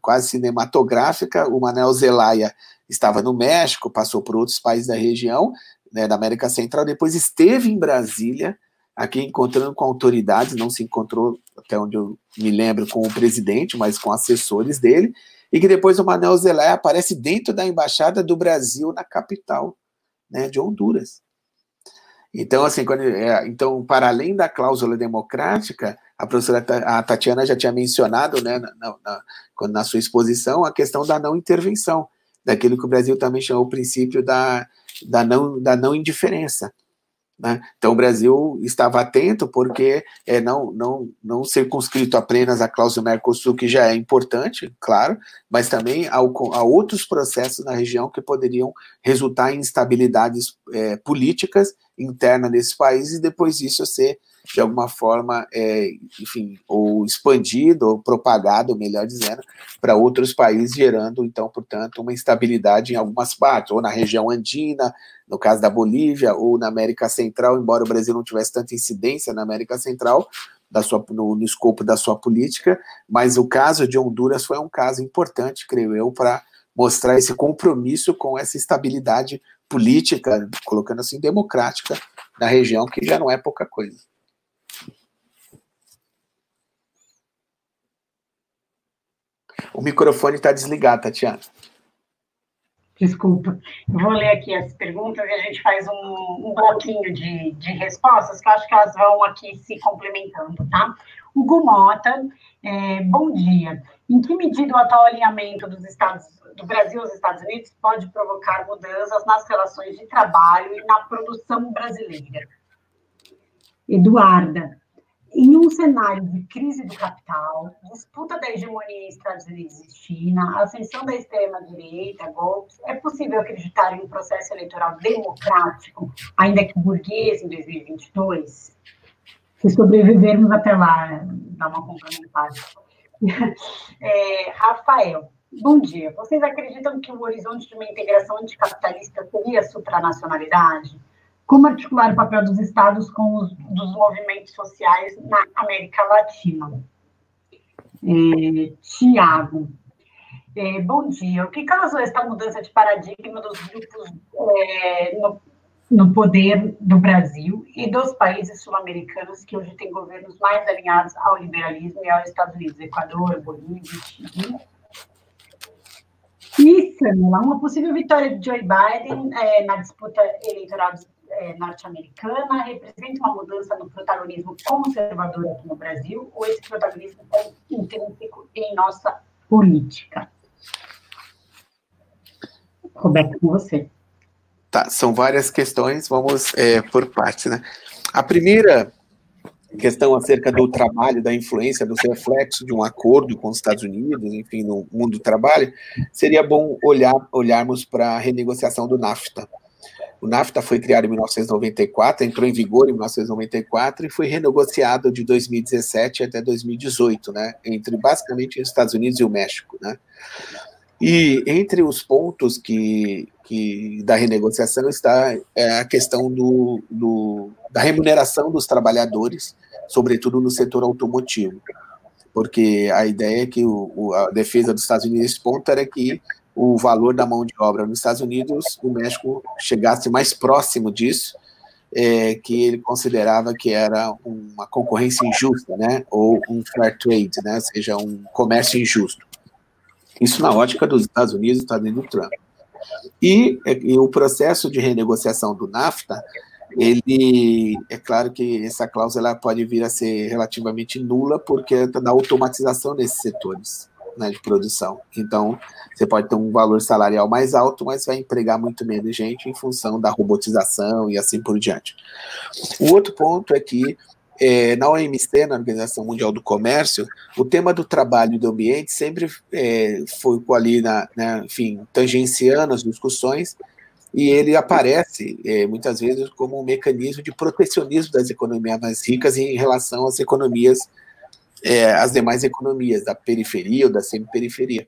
quase cinematográfica, o Manel Zelaya estava no México, passou por outros países da região, né, da América Central, depois esteve em Brasília, aqui encontrando com autoridades, não se encontrou, até onde eu me lembro, com o presidente, mas com assessores dele, e que depois o Manuel Zelaya aparece dentro da embaixada do Brasil na capital né, de Honduras. Então, assim, quando, é, então, para além da cláusula democrática, a professora a Tatiana já tinha mencionado, né, na, na, na sua exposição, a questão da não intervenção, daquilo que o Brasil também chamou o princípio da, da, não, da não indiferença. Né? Então, o Brasil estava atento porque é, não, não, não circunscrito apenas à cláusula Mercosul, que já é importante, claro, mas também a outros processos na região que poderiam resultar em instabilidades é, políticas internas desse país e depois disso ser de alguma forma, é, enfim, ou expandido, ou propagado, melhor dizendo, para outros países, gerando, então, portanto, uma instabilidade em algumas partes, ou na região andina, no caso da Bolívia, ou na América Central, embora o Brasil não tivesse tanta incidência na América Central, da sua, no, no escopo da sua política, mas o caso de Honduras foi um caso importante, creio eu, para mostrar esse compromisso com essa estabilidade política, colocando assim, democrática na região, que já não é pouca coisa. O microfone está desligado, Tatiana. Desculpa. vou ler aqui as perguntas e a gente faz um, um bloquinho de, de respostas, que eu acho que elas vão aqui se complementando, tá? Hugo Mota, é, bom dia. Em que medida o atual alinhamento dos Estados, do Brasil aos Estados Unidos pode provocar mudanças nas relações de trabalho e na produção brasileira? Eduarda, em um cenário de crise do capital, disputa da hegemonia Estados Unidos e China, ascensão da extrema-direita, golpes, é possível acreditar em um processo eleitoral democrático, ainda que burguês, em 2022? Se sobrevivermos até lá, dá uma complementar. [laughs] É, Rafael, bom dia. Vocês acreditam que o horizonte de uma integração anticapitalista seria a supranacionalidade? Como articular o papel dos estados com os dos movimentos sociais na América Latina? É, Tiago, é, bom dia. O que causou esta mudança de paradigma dos grupos é, no, no, poder do Brasil e dos países sul-americanos que hoje têm governos mais alinhados ao liberalismo e aos Estados Unidos, Equador, Bolívia, Chile? E, Samela, uma possível vitória de Joe Biden é, na disputa eleitoral é, norte-americana representa uma mudança no protagonismo conservador aqui no Brasil, ou esse protagonismo é intrínseco em nossa política? Roberto, com você. Tá, são várias questões, vamos é, por partes, né? A primeira questão acerca do trabalho, da influência, dos reflexos de um acordo com os Estados Unidos, enfim, no mundo do trabalho, seria bom olhar, olharmos para a renegociação do NAFTA. O NAFTA foi criado em 1994, entrou em vigor em 1994 e foi renegociado de 2017 até 2018, né, entre basicamente os Estados Unidos e o México, né. E entre os pontos que, que da renegociação está é, a questão do, do, da remuneração dos trabalhadores, sobretudo no setor automotivo, porque a ideia é que o, a defesa dos Estados Unidos nesse ponto era que o valor da mão de obra nos Estados Unidos, o México chegasse mais próximo disso, é, que ele considerava que era uma concorrência injusta, né, ou um fair trade, né, ou seja, um comércio injusto. Isso na ótica dos Estados Unidos, Estados Unidos do Trump. E, e, o processo de renegociação do NAFTA, ele, é claro que essa cláusula pode vir a ser relativamente nula, porque é da automatização desses setores né, de produção. Então, você pode ter um valor salarial mais alto, mas vai empregar muito menos gente em função da robotização e assim por diante. O outro ponto é que é, na OMC, na Organização Mundial do Comércio, o tema do trabalho e do ambiente sempre é, foi ali, na, né, enfim, tangenciando as discussões, e ele aparece é, muitas vezes como um mecanismo de protecionismo das economias mais ricas em relação às economias é, as demais economias da periferia ou da semi-periferia.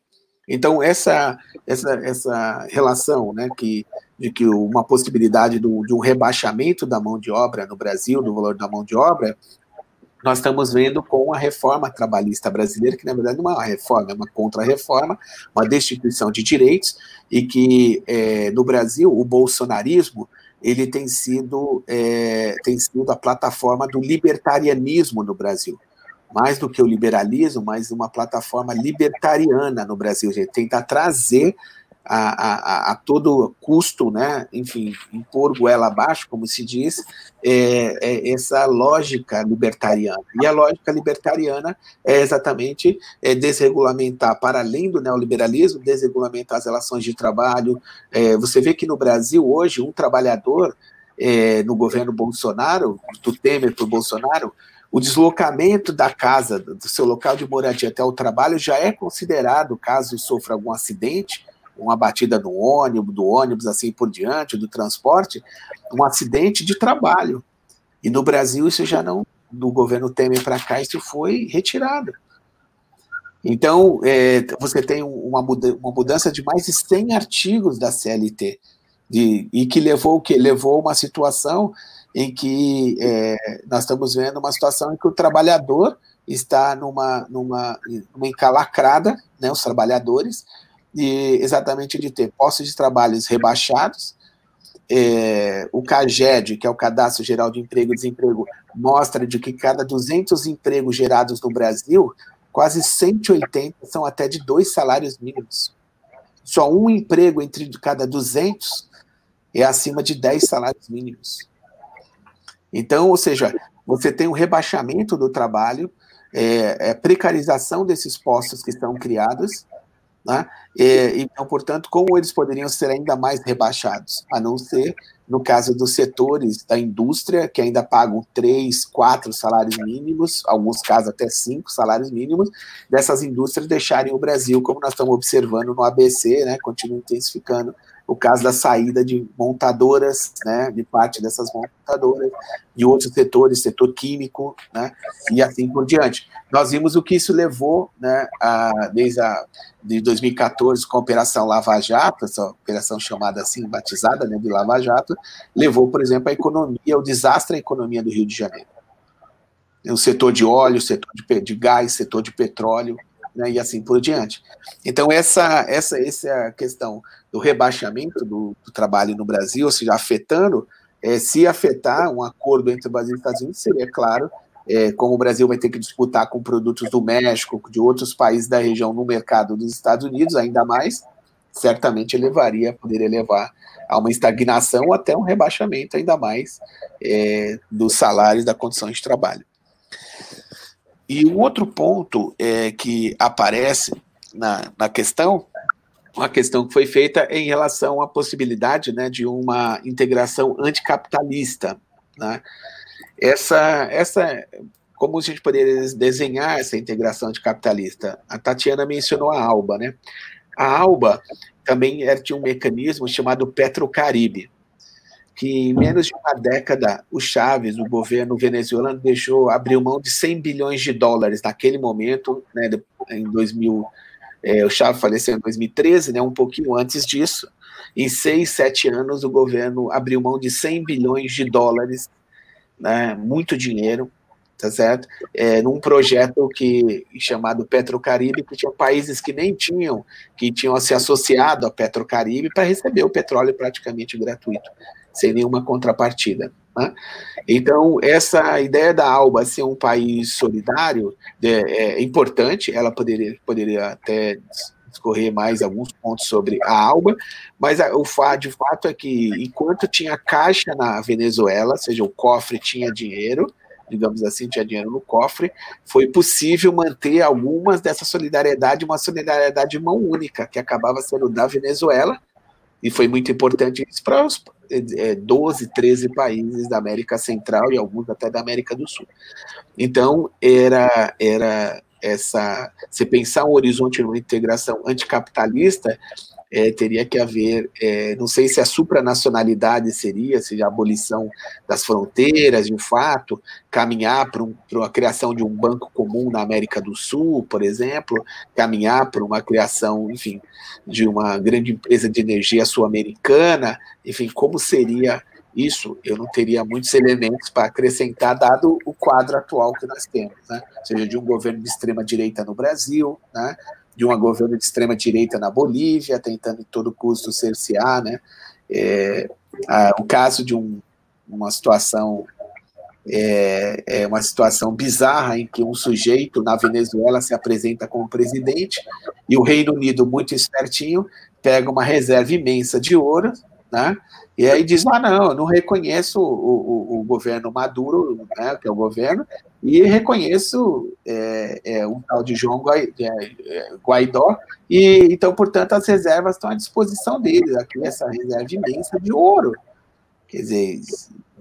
Então, essa, essa, essa relação né, que, de que uma possibilidade do, de um rebaixamento da mão de obra no Brasil, do valor da mão de obra, nós estamos vendo com a reforma trabalhista brasileira, que na verdade não é uma reforma, é uma contra-reforma, uma destituição de direitos, e que é, no Brasil o bolsonarismo ele tem sido, é, tem sido a plataforma do libertarianismo no Brasil mais do que o liberalismo, mas uma plataforma libertariana no Brasil, gente, tentar trazer a, a, a, todo custo, né, enfim, impor goela abaixo, como se diz, é, é essa lógica libertariana. E a lógica libertariana é exatamente é, desregulamentar, para além do neoliberalismo, desregulamentar as relações de trabalho. É, você vê que no Brasil, hoje, um trabalhador é, no governo Bolsonaro, do Temer para o Bolsonaro, o deslocamento da casa, do seu local de moradia até o trabalho já é considerado, caso sofra algum acidente, uma batida no ônibus, do ônibus assim por diante, do transporte, um acidente de trabalho. E no Brasil isso já não, do governo Temer para cá, isso foi retirado. Então, é, você tem uma, mudança de mais de 100 artigos da CLT, de, e que levou o que? Levou uma situação em que é, nós estamos vendo uma situação em que o trabalhador está numa, numa, numa encalacrada, né, os trabalhadores, e exatamente de ter postos de trabalhos rebaixados, é, o CAGED, que é o Cadastro Geral de Emprego e Desemprego, mostra de que cada 200 empregos gerados no Brasil, quase 180 são até de dois salários mínimos. só um emprego entre cada 200 é acima de 10 salários mínimos. Então, ou seja, você tem um rebaixamento do trabalho, é, é precarização desses postos que estão criados, né? E, então, portanto, como eles poderiam ser ainda mais rebaixados? A não ser no caso dos setores da indústria, que ainda pagam três, quatro salários mínimos, alguns casos até cinco salários mínimos, dessas indústrias deixarem o Brasil, como nós estamos observando no ABC, né, continua intensificando o caso da saída de montadoras, né, de parte dessas montadoras, de outros setores, setor químico, né, e assim por diante. Nós vimos o que isso levou, né, a, desde a, de 2014 com a Operação Lava Jato, essa operação chamada assim, batizada, né, de Lava Jato, levou, por exemplo, a economia, o desastre à economia do Rio de Janeiro. O setor de óleo, o setor de, de gás, setor de petróleo, né, e assim por diante. Então, essa, essa, essa é a questão do rebaixamento do, do trabalho no Brasil, ou seja, afetando, é, se afetar um acordo entre o Brasil e os Estados Unidos, seria claro, é, como o Brasil vai ter que disputar com produtos do México, de outros países da região no mercado dos Estados Unidos, ainda mais, certamente elevaria, poderia levar a uma estagnação ou até um rebaixamento ainda mais é, dos salários da condição de trabalho. E um outro ponto é, que aparece na, na questão, uma questão que foi feita em relação à possibilidade né, de uma integração anticapitalista. Né? Essa, essa, como a gente poderia desenhar essa integração anticapitalista? A Tatiana mencionou a ALBA. Né? A ALBA também tinha um mecanismo chamado Petrocaribe que em menos de uma década o Chaves, o governo venezuelano, deixou abriu mão de 100 bilhões de dólares naquele momento, né, em 2000, é, o Chaves faleceu em 2013, né, um pouquinho antes disso. Em seis, sete anos, o governo abriu mão de 100 bilhões de dólares, né, muito dinheiro, tá certo? É, num projeto que chamado Petrocaribe, que tinha países que nem tinham, que tinham se associado a Petrocaribe para receber o petróleo praticamente gratuito sem nenhuma contrapartida. Né? Então, essa ideia da ALBA ser um país solidário é, é importante, ela poderia, poderia até discorrer mais alguns pontos sobre a ALBA, mas o de fato é que enquanto tinha caixa na Venezuela, ou seja, o cofre tinha dinheiro, digamos assim, tinha dinheiro no cofre, foi possível manter algumas dessa solidariedade, uma solidariedade de mão única, que acabava sendo da Venezuela, e foi muito importante isso para os é, 12, 13 países da América Central e alguns até da América do Sul. Então, era, era essa. Se pensar um horizonte de uma integração anticapitalista, é, teria que haver, é, não sei se a supranacionalidade seria, se a abolição das fronteiras, de fato, caminhar para um, a criação de um banco comum na América do Sul, por exemplo, caminhar para uma criação, enfim, de uma grande empresa de energia sul-americana, enfim, como seria isso? Eu não teria muitos elementos para acrescentar, dado o quadro atual que nós temos, né? Ou seja, de um governo de extrema-direita no Brasil, né? de um governo de extrema direita na Bolívia, tentando em todo custo cercear, né? É, a, o caso de um, uma situação é, é, uma situação bizarra em que um sujeito na Venezuela se apresenta como presidente e o Reino Unido, muito espertinho, pega uma reserva imensa de ouro, né? E aí diz: ah, não, eu não reconheço o, o, o governo Maduro, né, que é o governo, e reconheço é, é, um tal de João é, Guaidó, e então, portanto, as reservas estão à disposição deles. Aqui, essa reserva imensa de ouro. Quer dizer,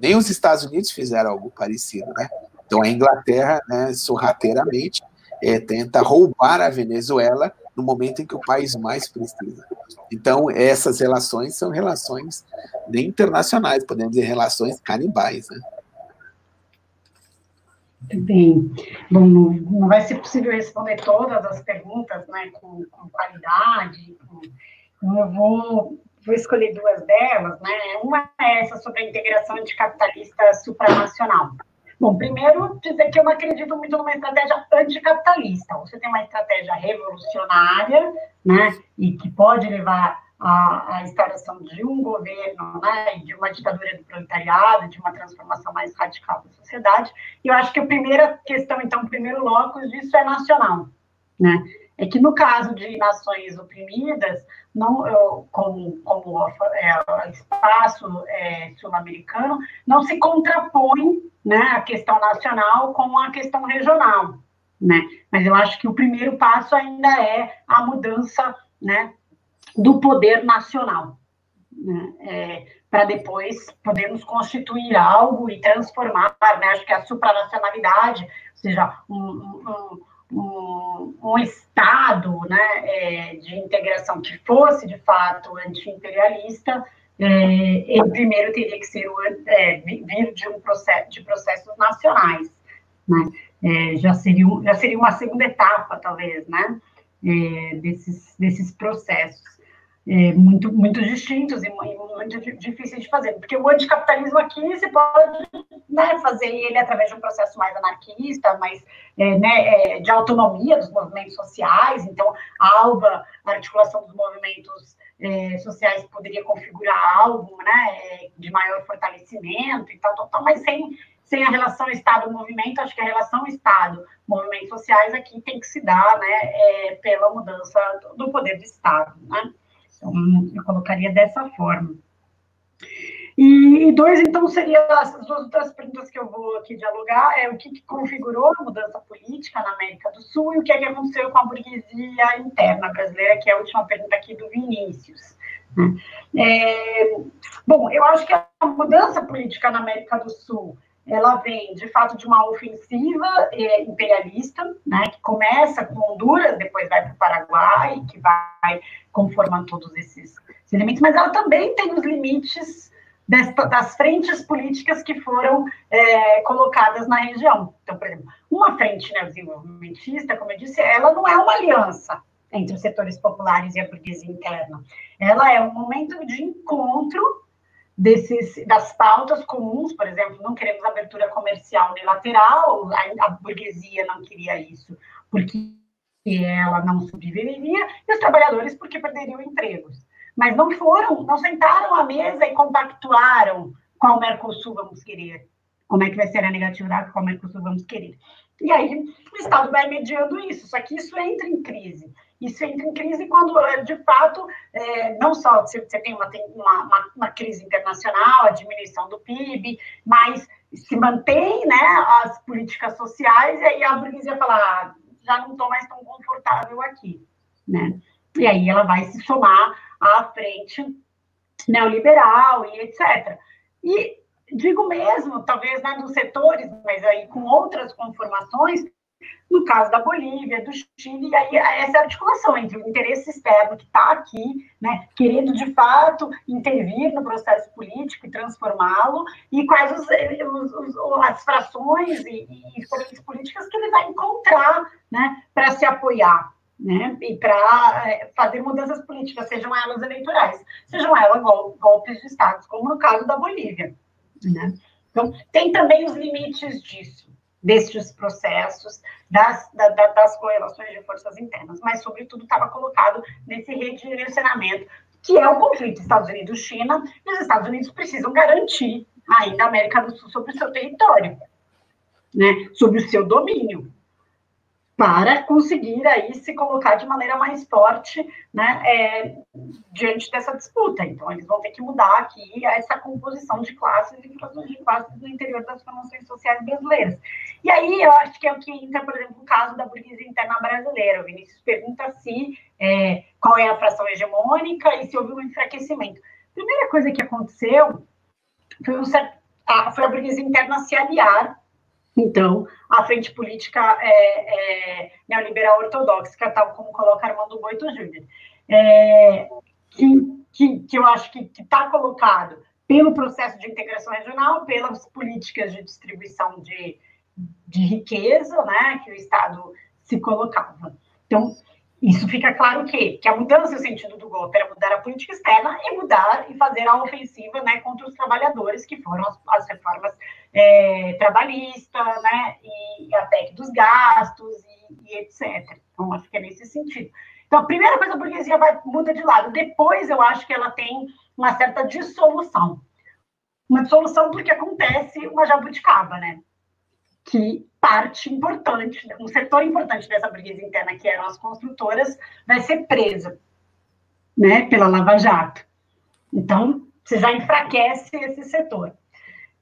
nem os Estados Unidos fizeram algo parecido, né? Então, a Inglaterra, né, sorrateiramente, é, tenta roubar a Venezuela no momento em que o país mais precisa. Então, essas relações são relações nem internacionais, podemos dizer relações canibais, né? Bem. Bom, não vai ser possível responder todas as perguntas né, com, com qualidade. Com, então, eu vou, vou escolher duas delas. Né? Uma é essa sobre a integração anticapitalista supranacional. Bom, primeiro, dizer que eu não acredito muito numa estratégia anticapitalista. Você tem uma estratégia revolucionária, né, e que pode levar à, à instauração de um governo, né, de uma ditadura do proletariado, de uma transformação mais radical da sociedade. E eu acho que a primeira questão, então, o primeiro locus disso é nacional, né? É que no caso de nações oprimidas, não, como, como é, espaço é, sul-americano, não se contrapõe né, a questão nacional com a questão regional. Né? Mas eu acho que o primeiro passo ainda é a mudança né, do poder nacional. Né? É, para depois podermos constituir algo e transformar, né? acho que a supranacionalidade, ou seja, um, um, um, um Estado né, é, de integração que fosse, de fato, anti-imperialista, é, ele primeiro teria que ser é, vir de um processo de processos nacionais, né? É, já seria já seria uma segunda etapa talvez, né? É, desses desses processos é, muito, muito distintos e muito difíceis de fazer, porque o anticapitalismo aqui você pode né, fazer ele através de um processo mais anarquista, mais é, né, é, de autonomia dos movimentos sociais, então a ALBA, a articulação dos movimentos é, sociais poderia configurar algo né, é, de maior fortalecimento e tal, tal, tal mas sem, sem a relação Estado-movimento, acho que a relação Estado-movimentos sociais aqui tem que se dar né, é, pela mudança do poder do Estado, né? Então, eu colocaria dessa forma. E, e dois, então, seriam as duas outras perguntas que eu vou aqui dialogar, é o que, que, configurou a mudança política na América do Sul e o que, é que aconteceu com a burguesia interna brasileira, que é a última pergunta aqui do Vinícius. Né? É, bom, eu acho que a mudança política na América do Sul ela vem, de fato, de uma ofensiva é, imperialista, né, que começa com Honduras, depois vai para o Paraguai, que vai conformando todos esses, esses, elementos, mas ela também tem os limites desta, das frentes políticas que foram é, colocadas na região. Então, por exemplo, uma frente neodesenvolvimentista, como eu disse, ela não é uma aliança entre os setores populares e a burguesia interna. Ela é um momento de encontro desses, das pautas comuns, por exemplo, não queremos abertura comercial unilateral, a, a burguesia não queria isso, porque ela não sobreviveria, e os trabalhadores porque perderiam empregos. Mas não foram, não sentaram à mesa e compactuaram qual Mercosul vamos querer, como é que vai ser a negatividade, qual Mercosul vamos querer. E aí o Estado vai mediando isso, só que isso entra em crise. Isso entra em crise quando, eh, de fato, é, não só você, uma, tem uma, uma, uma, crise internacional, a diminuição do PIB, mas se mantém né, as políticas sociais, e aí a burguesia fala, ah, já não estou mais tão confortável aqui. Né? E aí ela vai se somar à frente neoliberal e etc. E digo mesmo, talvez né, nos setores, mas aí com outras conformações, no caso da Bolívia, do Chile, e aí essa articulação entre o interesse externo que está aqui, né, querendo de fato intervir no processo político e transformá-lo, e quais os, os, os, as frações e, e políticas que ele vai encontrar né, para se apoiar. Né, e para é, fazer mudanças políticas, sejam elas eleitorais, sejam elas golpes de Estado, como no caso da Bolívia. Né? Então, tem também os limites disso destes processos, das, da, das correlações de forças internas, mas, sobretudo, estava colocado nesse redirecionamento, que é o conflito Estados Unidos-China, e os Estados Unidos precisam garantir ainda a América do Sul sobre o seu território, né, sobre o seu domínio para conseguir aí se colocar de maneira mais forte né, é, diante dessa disputa. Então, eles vão ter que mudar aqui essa composição de classes e frações de classes no interior das formações sociais brasileiras. E aí, eu acho que é o que entra, por exemplo, o caso da burguesia interna brasileira. O Vinícius pergunta se é, qual é a fração hegemônica e se houve um enfraquecimento. A primeira coisa que aconteceu foi, um, a, foi a burguesia interna se aliar então, a frente política é, é, neoliberal ortodoxa, tal como coloca Armando Boito Júnior, é, que, que, que, eu acho que está colocado pelo processo de integração regional, pelas políticas de distribuição de, de riqueza, né, que o Estado se colocava. Então, isso fica claro que, que a mudança no sentido do golpe era mudar a política externa e mudar e fazer a ofensiva né, contra os trabalhadores, que foram as, as reformas é, trabalhistas, né, e a PEC dos gastos e, e, etc. Então, acho que é nesse sentido. Então, a primeira coisa, a burguesia vai, muda de lado. Depois, eu acho que ela tem uma certa dissolução. Uma dissolução porque acontece uma jabuticaba, né? Que parte importante, um setor importante dessa burguesia interna, que eram as construtoras, vai ser presa né, pela Lava Jato. Então, você já enfraquece esse setor.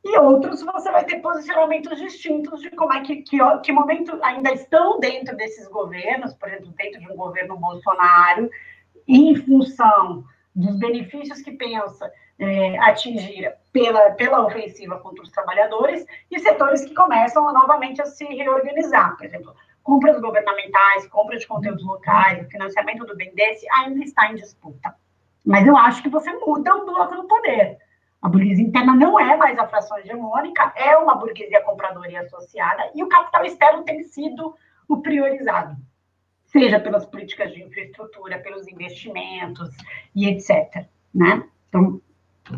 E outros você vai ter posicionamentos distintos de como é que, que, que momento ainda estão dentro desses governos, por exemplo, dentro de um governo Bolsonaro, em função dos benefícios que pensa é, atingir pela, pela ofensiva contra os trabalhadores, e setores que começam novamente a se reorganizar. Por exemplo, compras governamentais, compra de conteúdos locais, financiamento do BNDES ainda está em disputa. Mas eu acho que você muda o bloco do poder. A burguesia interna não é mais a fração hegemônica, é uma burguesia compradora e associada, e o capital externo tem sido o priorizado, seja pelas políticas de infraestrutura, pelos investimentos e etc. Né? Então,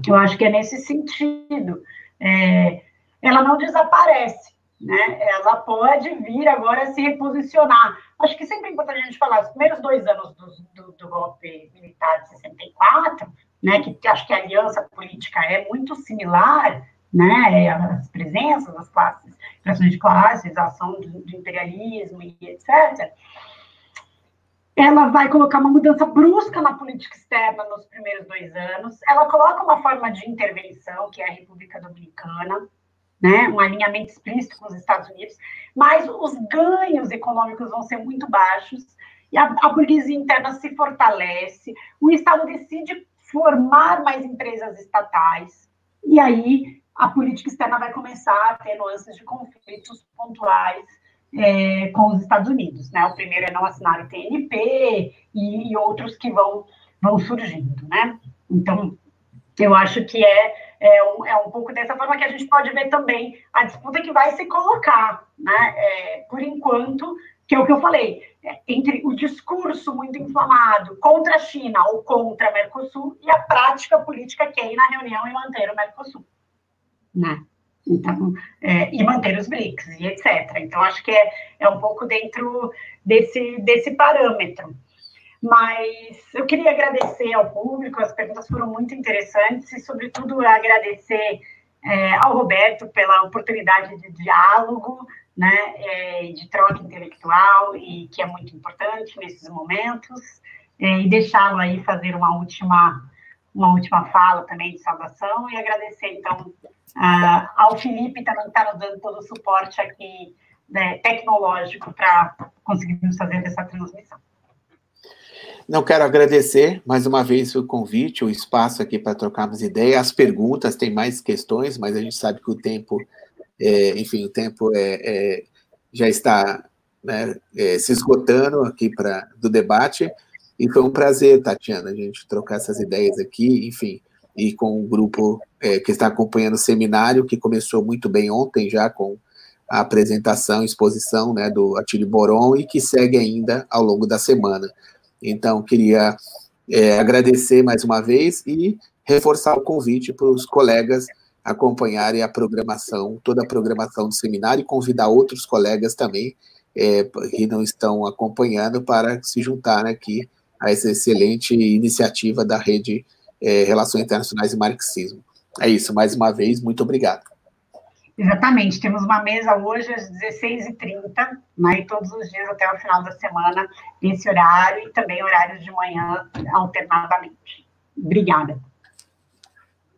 eu acho que é nesse sentido. É, ela não desaparece, né? Ela pode vir agora se reposicionar. Acho que sempre é importante a gente falar, os primeiros dois anos do, do, do golpe militar de 64, né, que acho que a aliança política é muito similar, né, as presenças das classes, pressões de classes, a ação do, do imperialismo e etc., ela vai colocar uma mudança brusca na política externa nos primeiros dois anos. Ela coloca uma forma de intervenção, que é a República Dominicana, né, um alinhamento explícito com os Estados Unidos, mas os ganhos econômicos vão ser muito baixos e a, a burguesia interna se fortalece. O Estado decide formar mais empresas estatais e aí a política externa vai começar a ter nuances de conflitos pontuais é, com os Estados Unidos. Né? O primeiro é não assinar o TNP e, e, outros que vão, vão surgindo. Né? Então, eu acho que é, é, um, é um pouco dessa forma que a gente pode ver também a disputa que vai se colocar. Né? É, por enquanto, que é o que eu falei, é, entre o discurso muito inflamado contra a China ou contra a Mercosul e a prática política que é ir na reunião e manter o Mercosul. Né? Então, é, e manter os BRICS e etc. Então, acho que é, é um pouco dentro desse, desse parâmetro. Mas eu queria agradecer ao público, as perguntas foram muito interessantes e, sobretudo, agradecer é, ao Roberto pela oportunidade de diálogo, né, é, de troca intelectual, e que é muito importante nesses momentos, é, e deixá-lo aí fazer uma última, uma última fala também de saudação, e agradecer, então, Uh, ao Felipe também está nos dando todo o suporte aqui né, tecnológico para conseguirmos fazer essa transmissão. Não quero agradecer mais uma vez o convite, o espaço aqui para trocarmos ideias, as perguntas, tem mais questões, mas a gente sabe que o tempo, é, enfim, o tempo é, é já está né, é, se esgotando aqui para do debate, e foi um prazer, Tatiana, a gente trocar essas ideias aqui, enfim, e com o grupo é, que está acompanhando o seminário, que começou muito bem ontem já com a apresentação, exposição né, do Atílio Boron e que segue ainda ao longo da semana. Então, queria é, agradecer mais uma vez e reforçar o convite para os colegas acompanharem a programação, toda a programação do seminário e convidar outros colegas também é, que não estão acompanhando para se juntar aqui a essa excelente iniciativa da Rede é, Relações Internacionais e Marxismo. É isso, mais uma vez, muito obrigado. Exatamente, temos uma mesa hoje às 16h30, né, todos os dias até o final da semana, nesse horário, e também horários de manhã alternadamente. Obrigada.